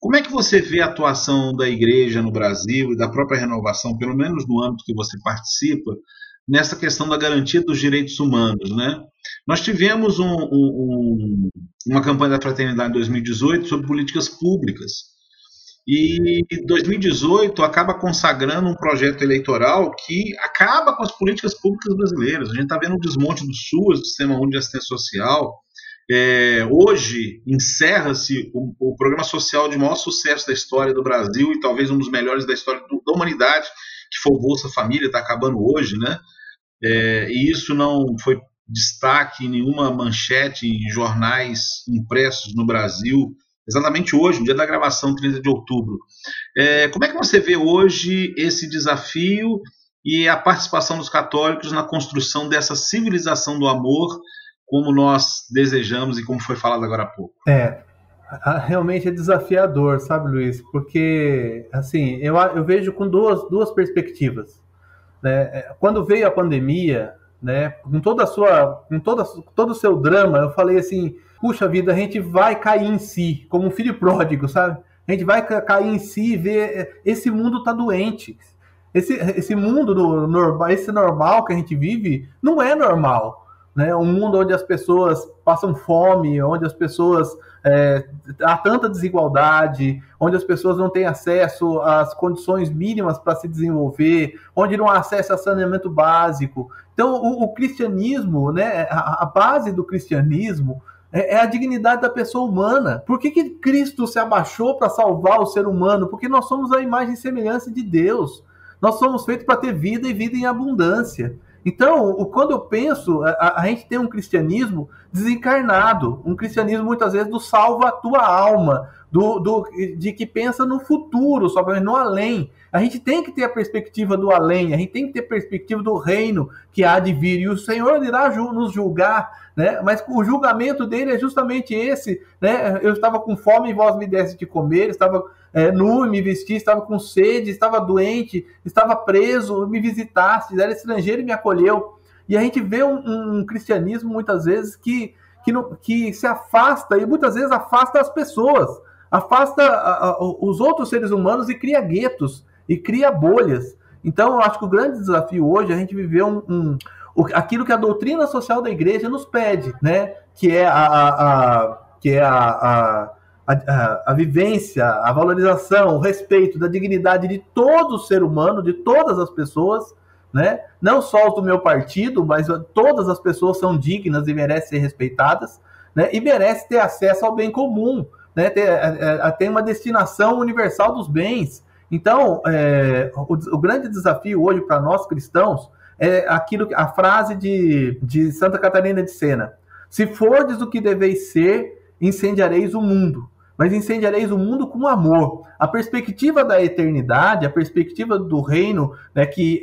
Como é que você vê a atuação da igreja no Brasil e da própria renovação, pelo menos no âmbito que você participa, nessa questão da garantia dos direitos humanos? Né? Nós tivemos um, um, uma campanha da Fraternidade em 2018 sobre políticas públicas E 2018 acaba consagrando um projeto eleitoral que acaba com as políticas públicas brasileiras. A gente está vendo o desmonte do SUS, do Sistema Único de Assistência Social. É, hoje encerra-se o, o, programa social de maior sucesso da história do Brasil e talvez um dos melhores da história do, da humanidade, que foi o Bolsa Família, está acabando hoje, né? É, e isso não foi destaque em nenhuma manchete em jornais impressos no Brasil exatamente hoje, no dia da gravação, 30 de outubro. É, como é que você vê hoje esse desafio e a participação dos católicos na construção dessa civilização do amor, como nós desejamos e como foi falado agora há pouco? É, realmente é desafiador, sabe, Luiz? Porque, assim, eu, eu vejo com duas, duas perspectivas. Né? É, quando veio a pandemia, né, com toda a sua, com toda, todo o seu drama, eu falei assim, puxa vida, a gente vai cair em si, como um filho pródigo, sabe? A gente vai cair em si e ver, é, esse mundo tá doente. Esse, esse mundo do normal, esse normal que a gente vive, não é normal. Né? Um mundo onde as pessoas passam fome, onde as pessoas é, há tanta desigualdade, onde as pessoas não têm acesso às condições mínimas para se desenvolver, onde não há acesso a saneamento básico. Então, o, o cristianismo, né, a, a, base do cristianismo é, é, a dignidade da pessoa humana. Por que, que Cristo se abaixou para salvar o ser humano? Porque nós somos a imagem e semelhança de Deus. Nós somos feitos para ter vida e vida em abundância. Então, quando eu penso, a, a, gente tem um cristianismo desencarnado, um cristianismo muitas vezes do salva a tua alma, do, do, de que pensa no futuro, só no além. A gente tem que ter a perspectiva do além, a gente tem que ter a perspectiva do reino que há de vir, e o Senhor irá nos julgar, né? Mas o julgamento dele é justamente esse, né? Eu estava com fome e vós me desse de comer, estava é, nu e me vesti, estava com sede, estava doente, estava preso, me visitaste, era estrangeiro e me acolheu. E a gente vê um, um cristianismo muitas vezes que, que, que se afasta e muitas vezes afasta as pessoas afasta a, a, os outros seres humanos e cria guetos e cria bolhas. Então, eu acho que o grande desafio hoje é a gente viver um, um aquilo que a doutrina social da igreja nos pede, né? Que é a, a que é a, a, a, vivência, a valorização, o respeito da dignidade de todo ser humano, de todas as pessoas, né? Não só do meu partido, mas todas as pessoas são dignas e merecem ser respeitadas, né? E merecem ter acesso ao bem comum né, tem, é, é, tem uma destinação universal dos bens. Então, é, o, o, grande desafio hoje para nós cristãos é aquilo, a frase de, de Santa Catarina de Sena: Se fordes o que deveis ser, incendiareis o mundo. Mas incendiareis o mundo com amor. A perspectiva da eternidade, a perspectiva do reino, né, que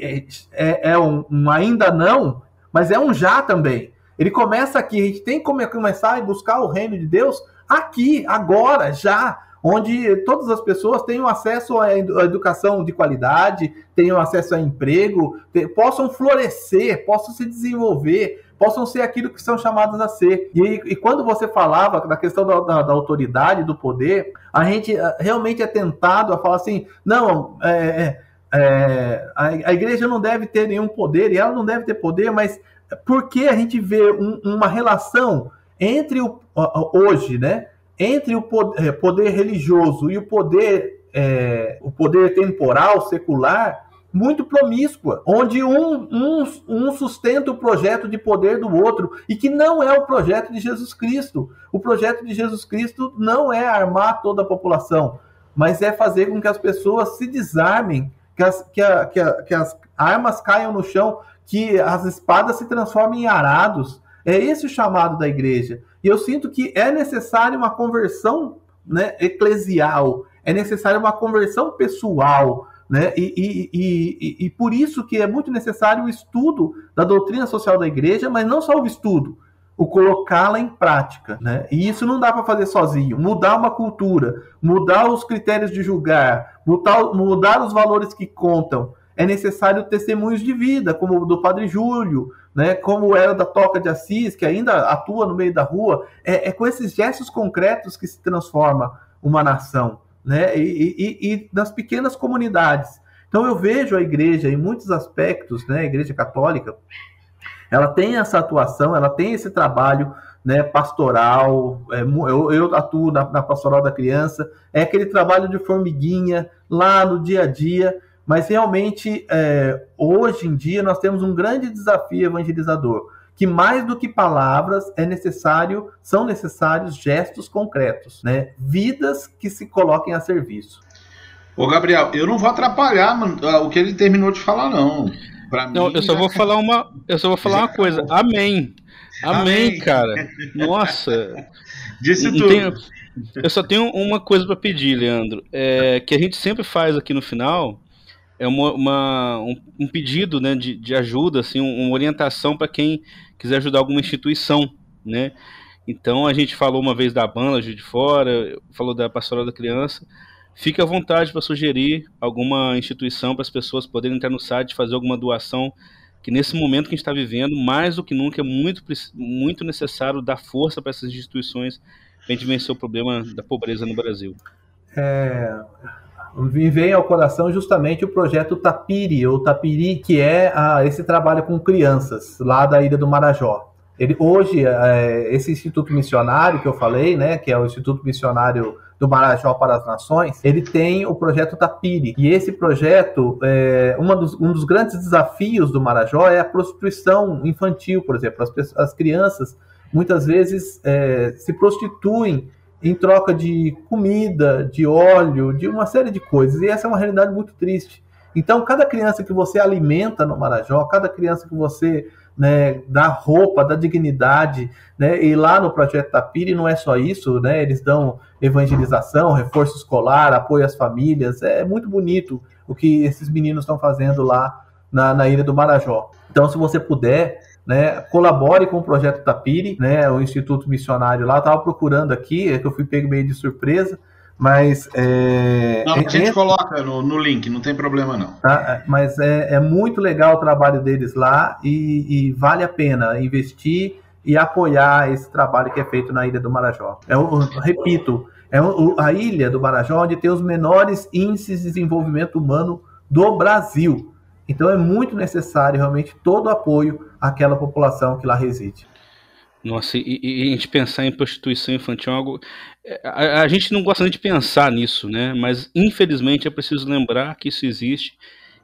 é, é, é um, um ainda não, mas é um já também. Ele começa aqui, a gente tem que começar a buscar o reino de Deus aqui, agora, já, onde todas as pessoas tenham acesso à educação de qualidade, tenham acesso a emprego, possam florescer, possam se desenvolver, possam ser aquilo que são chamadas a ser. E, e quando você falava da questão da, da, da, autoridade, do poder, a gente realmente é tentado a falar assim, não, é, é, é a, a, igreja não deve ter nenhum poder, e ela não deve ter poder, mas por que a gente vê um, uma relação entre o hoje, né, entre o poder, poder religioso e o poder é, o poder temporal secular muito promíscua, onde um, um, um sustenta o projeto de poder do outro e que não é o projeto de Jesus Cristo. O projeto de Jesus Cristo não é armar toda a população, mas é fazer com que as pessoas se desarmem, que as, que, a, que, a, que as armas caiam no chão, que as espadas se transformem em arados, é esse o chamado da igreja. E eu sinto que é necessário uma conversão né, eclesial, é necessário uma conversão pessoal, né? E, e, e, e, por isso que é muito necessário o estudo da doutrina social da igreja, mas não só o estudo, o colocá-la em prática. Né? E isso não dá para fazer sozinho. Mudar uma cultura, mudar os critérios de julgar, mudar, mudar os valores que contam. É necessário testemunhos de vida, como o do Padre Júlio, né, como era da Toca de Assis, que ainda atua no meio da rua, é, é com esses gestos concretos que se transforma uma nação, né, e, e, e, nas pequenas comunidades. Então eu vejo a igreja em muitos aspectos, né, a igreja católica, ela tem essa atuação, ela tem esse trabalho né, pastoral, é, eu, eu, atuo na, na, pastoral da criança, é aquele trabalho de formiguinha lá no dia a dia, mas realmente é, hoje em dia nós temos um grande desafio evangelizador, que mais do que palavras é necessário, são necessários gestos concretos, né, vidas que se coloquem a serviço. Ô Gabriel, eu não vou atrapalhar o que ele terminou de falar não. Pra não, mim, eu só vou falar uma, eu só vou falar uma coisa. Amém. Amém, Amém. cara. Nossa. Disse tudo. Tenho, eu só tenho uma coisa para pedir, Leandro. É, que a gente sempre faz aqui no final é uma, uma um, um, pedido né, de, de ajuda, assim, uma orientação para quem quiser ajudar alguma instituição, né? Então a gente falou uma vez da banda de Fora, falou da Pastoral da Criança. Fique à vontade para sugerir alguma instituição para as pessoas poderem entrar no site, fazer alguma doação que nesse momento que a gente está vivendo, mais do que nunca, é muito, muito necessário dar força para essas instituições para a gente vencer o problema da pobreza no Brasil. É, me vem ao coração justamente o projeto Tapiri, ou Tapiri, que é a, esse trabalho com crianças lá da Ilha do Marajó. Ele, hoje, é, esse Instituto Missionário que eu falei, né, que é o Instituto Missionário do Marajó para as Nações, ele tem o projeto Tapiri. E esse projeto, é, dos, um dos grandes desafios do Marajó é a prostituição infantil, por exemplo. As, as crianças muitas vezes é, se prostituem em troca de comida, de óleo, de uma série de coisas. E essa é uma realidade muito triste. Então, cada criança que você alimenta no Marajó, cada criança que você né, da roupa, da dignidade, né, e lá no Projeto Tapiri não é só isso, né, eles dão evangelização, reforço escolar, apoio às famílias, é muito bonito o que esses meninos estão fazendo lá na, na Ilha do Marajó. Então, se você puder, né, colabore com o Projeto Tapiri, né, o Instituto Missionário lá, estava procurando aqui, é que eu fui pego meio de surpresa, mas. É, não, a gente é, coloca no, no, link, não tem problema não. Tá? Mas é, é muito legal o trabalho deles lá e, e, vale a pena investir e apoiar esse trabalho que é feito na Ilha do Marajó. É, eu, repito, é a Ilha do Marajó onde tem os menores índices de desenvolvimento humano do Brasil. Então é muito necessário realmente todo o apoio àquela população que lá reside. Nossa, e, e, a gente pensar em prostituição infantil é algo. É, a, a, gente não gosta nem de pensar nisso, né? Mas infelizmente é preciso lembrar que isso existe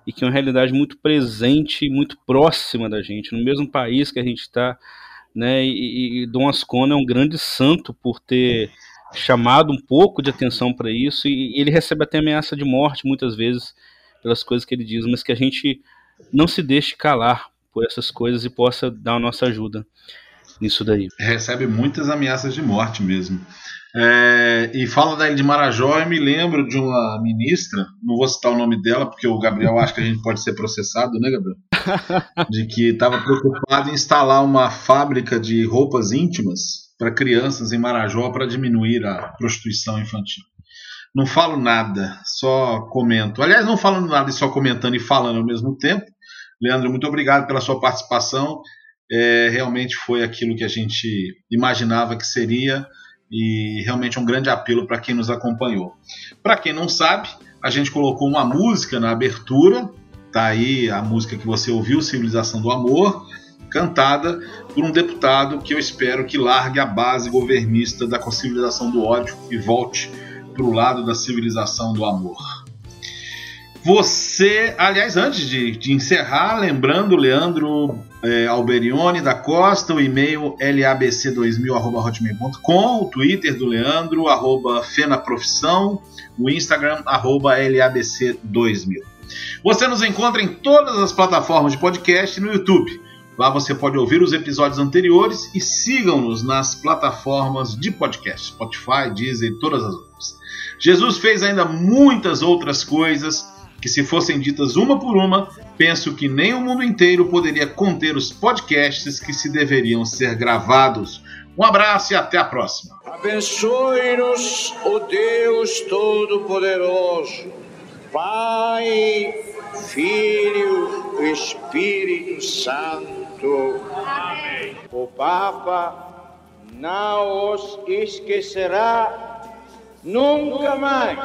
e que é uma realidade muito presente, muito próxima da gente, no mesmo país que a gente está, né? E, e Dom Ascona é um grande santo por ter chamado um pouco de atenção para isso e ele recebe até ameaça de morte muitas vezes pelas coisas que ele diz, mas que a gente não se deixe calar por essas coisas e possa dar a nossa ajuda nisso daí. Recebe muitas ameaças de morte mesmo. É, e fala da de Marajó, eu me lembro de uma ministra, não vou citar o nome dela, porque o Gabriel acha que a gente pode ser processado, né, Gabriel? De que estava preocupado em instalar uma fábrica de roupas íntimas para crianças em Marajó para diminuir a prostituição infantil. Não falo nada, só comento. Aliás, não falando nada e só comentando e falando ao mesmo tempo. Leandro, muito obrigado pela sua participação é, realmente foi aquilo que a gente imaginava que seria e realmente um grande apelo para quem nos acompanhou. Para quem não sabe, a gente colocou uma música na abertura, tá aí a música que você ouviu, Civilização do Amor, cantada por um deputado que eu espero que largue a base governista da civilização do ódio e volte para o lado da civilização do amor. Você, aliás, antes de, de encerrar, lembrando, Leandro é, Alberione da Costa, o e-mail labc2000.hotmail.com, o Twitter do Leandro, arroba Fenaprofissão, o Instagram, arroba labc2000. Você nos encontra em todas as plataformas de podcast e no YouTube. Lá você pode ouvir os episódios anteriores e sigam-nos nas plataformas de podcast, Spotify, Deezer e todas as outras. Jesus fez ainda muitas outras coisas que, se fossem ditas uma por uma, penso que nem o mundo inteiro poderia conter os podcasts que se deveriam ser gravados. Um abraço e até a próxima. Abençoe-nos, o Deus Todo-Poderoso, Pai, Filho, Espírito Santo. Amém. O Papa não os esquecerá nunca mais.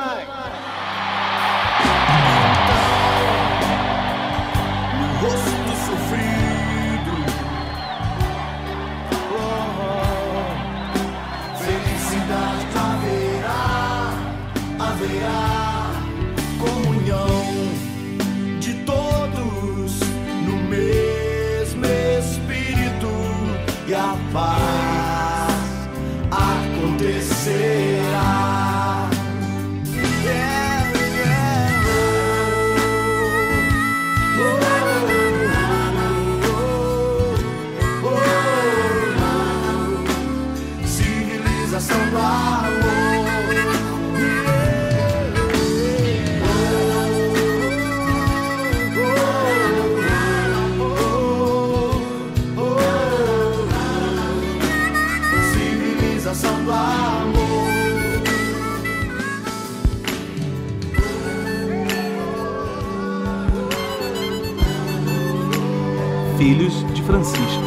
Filhos de Francisco.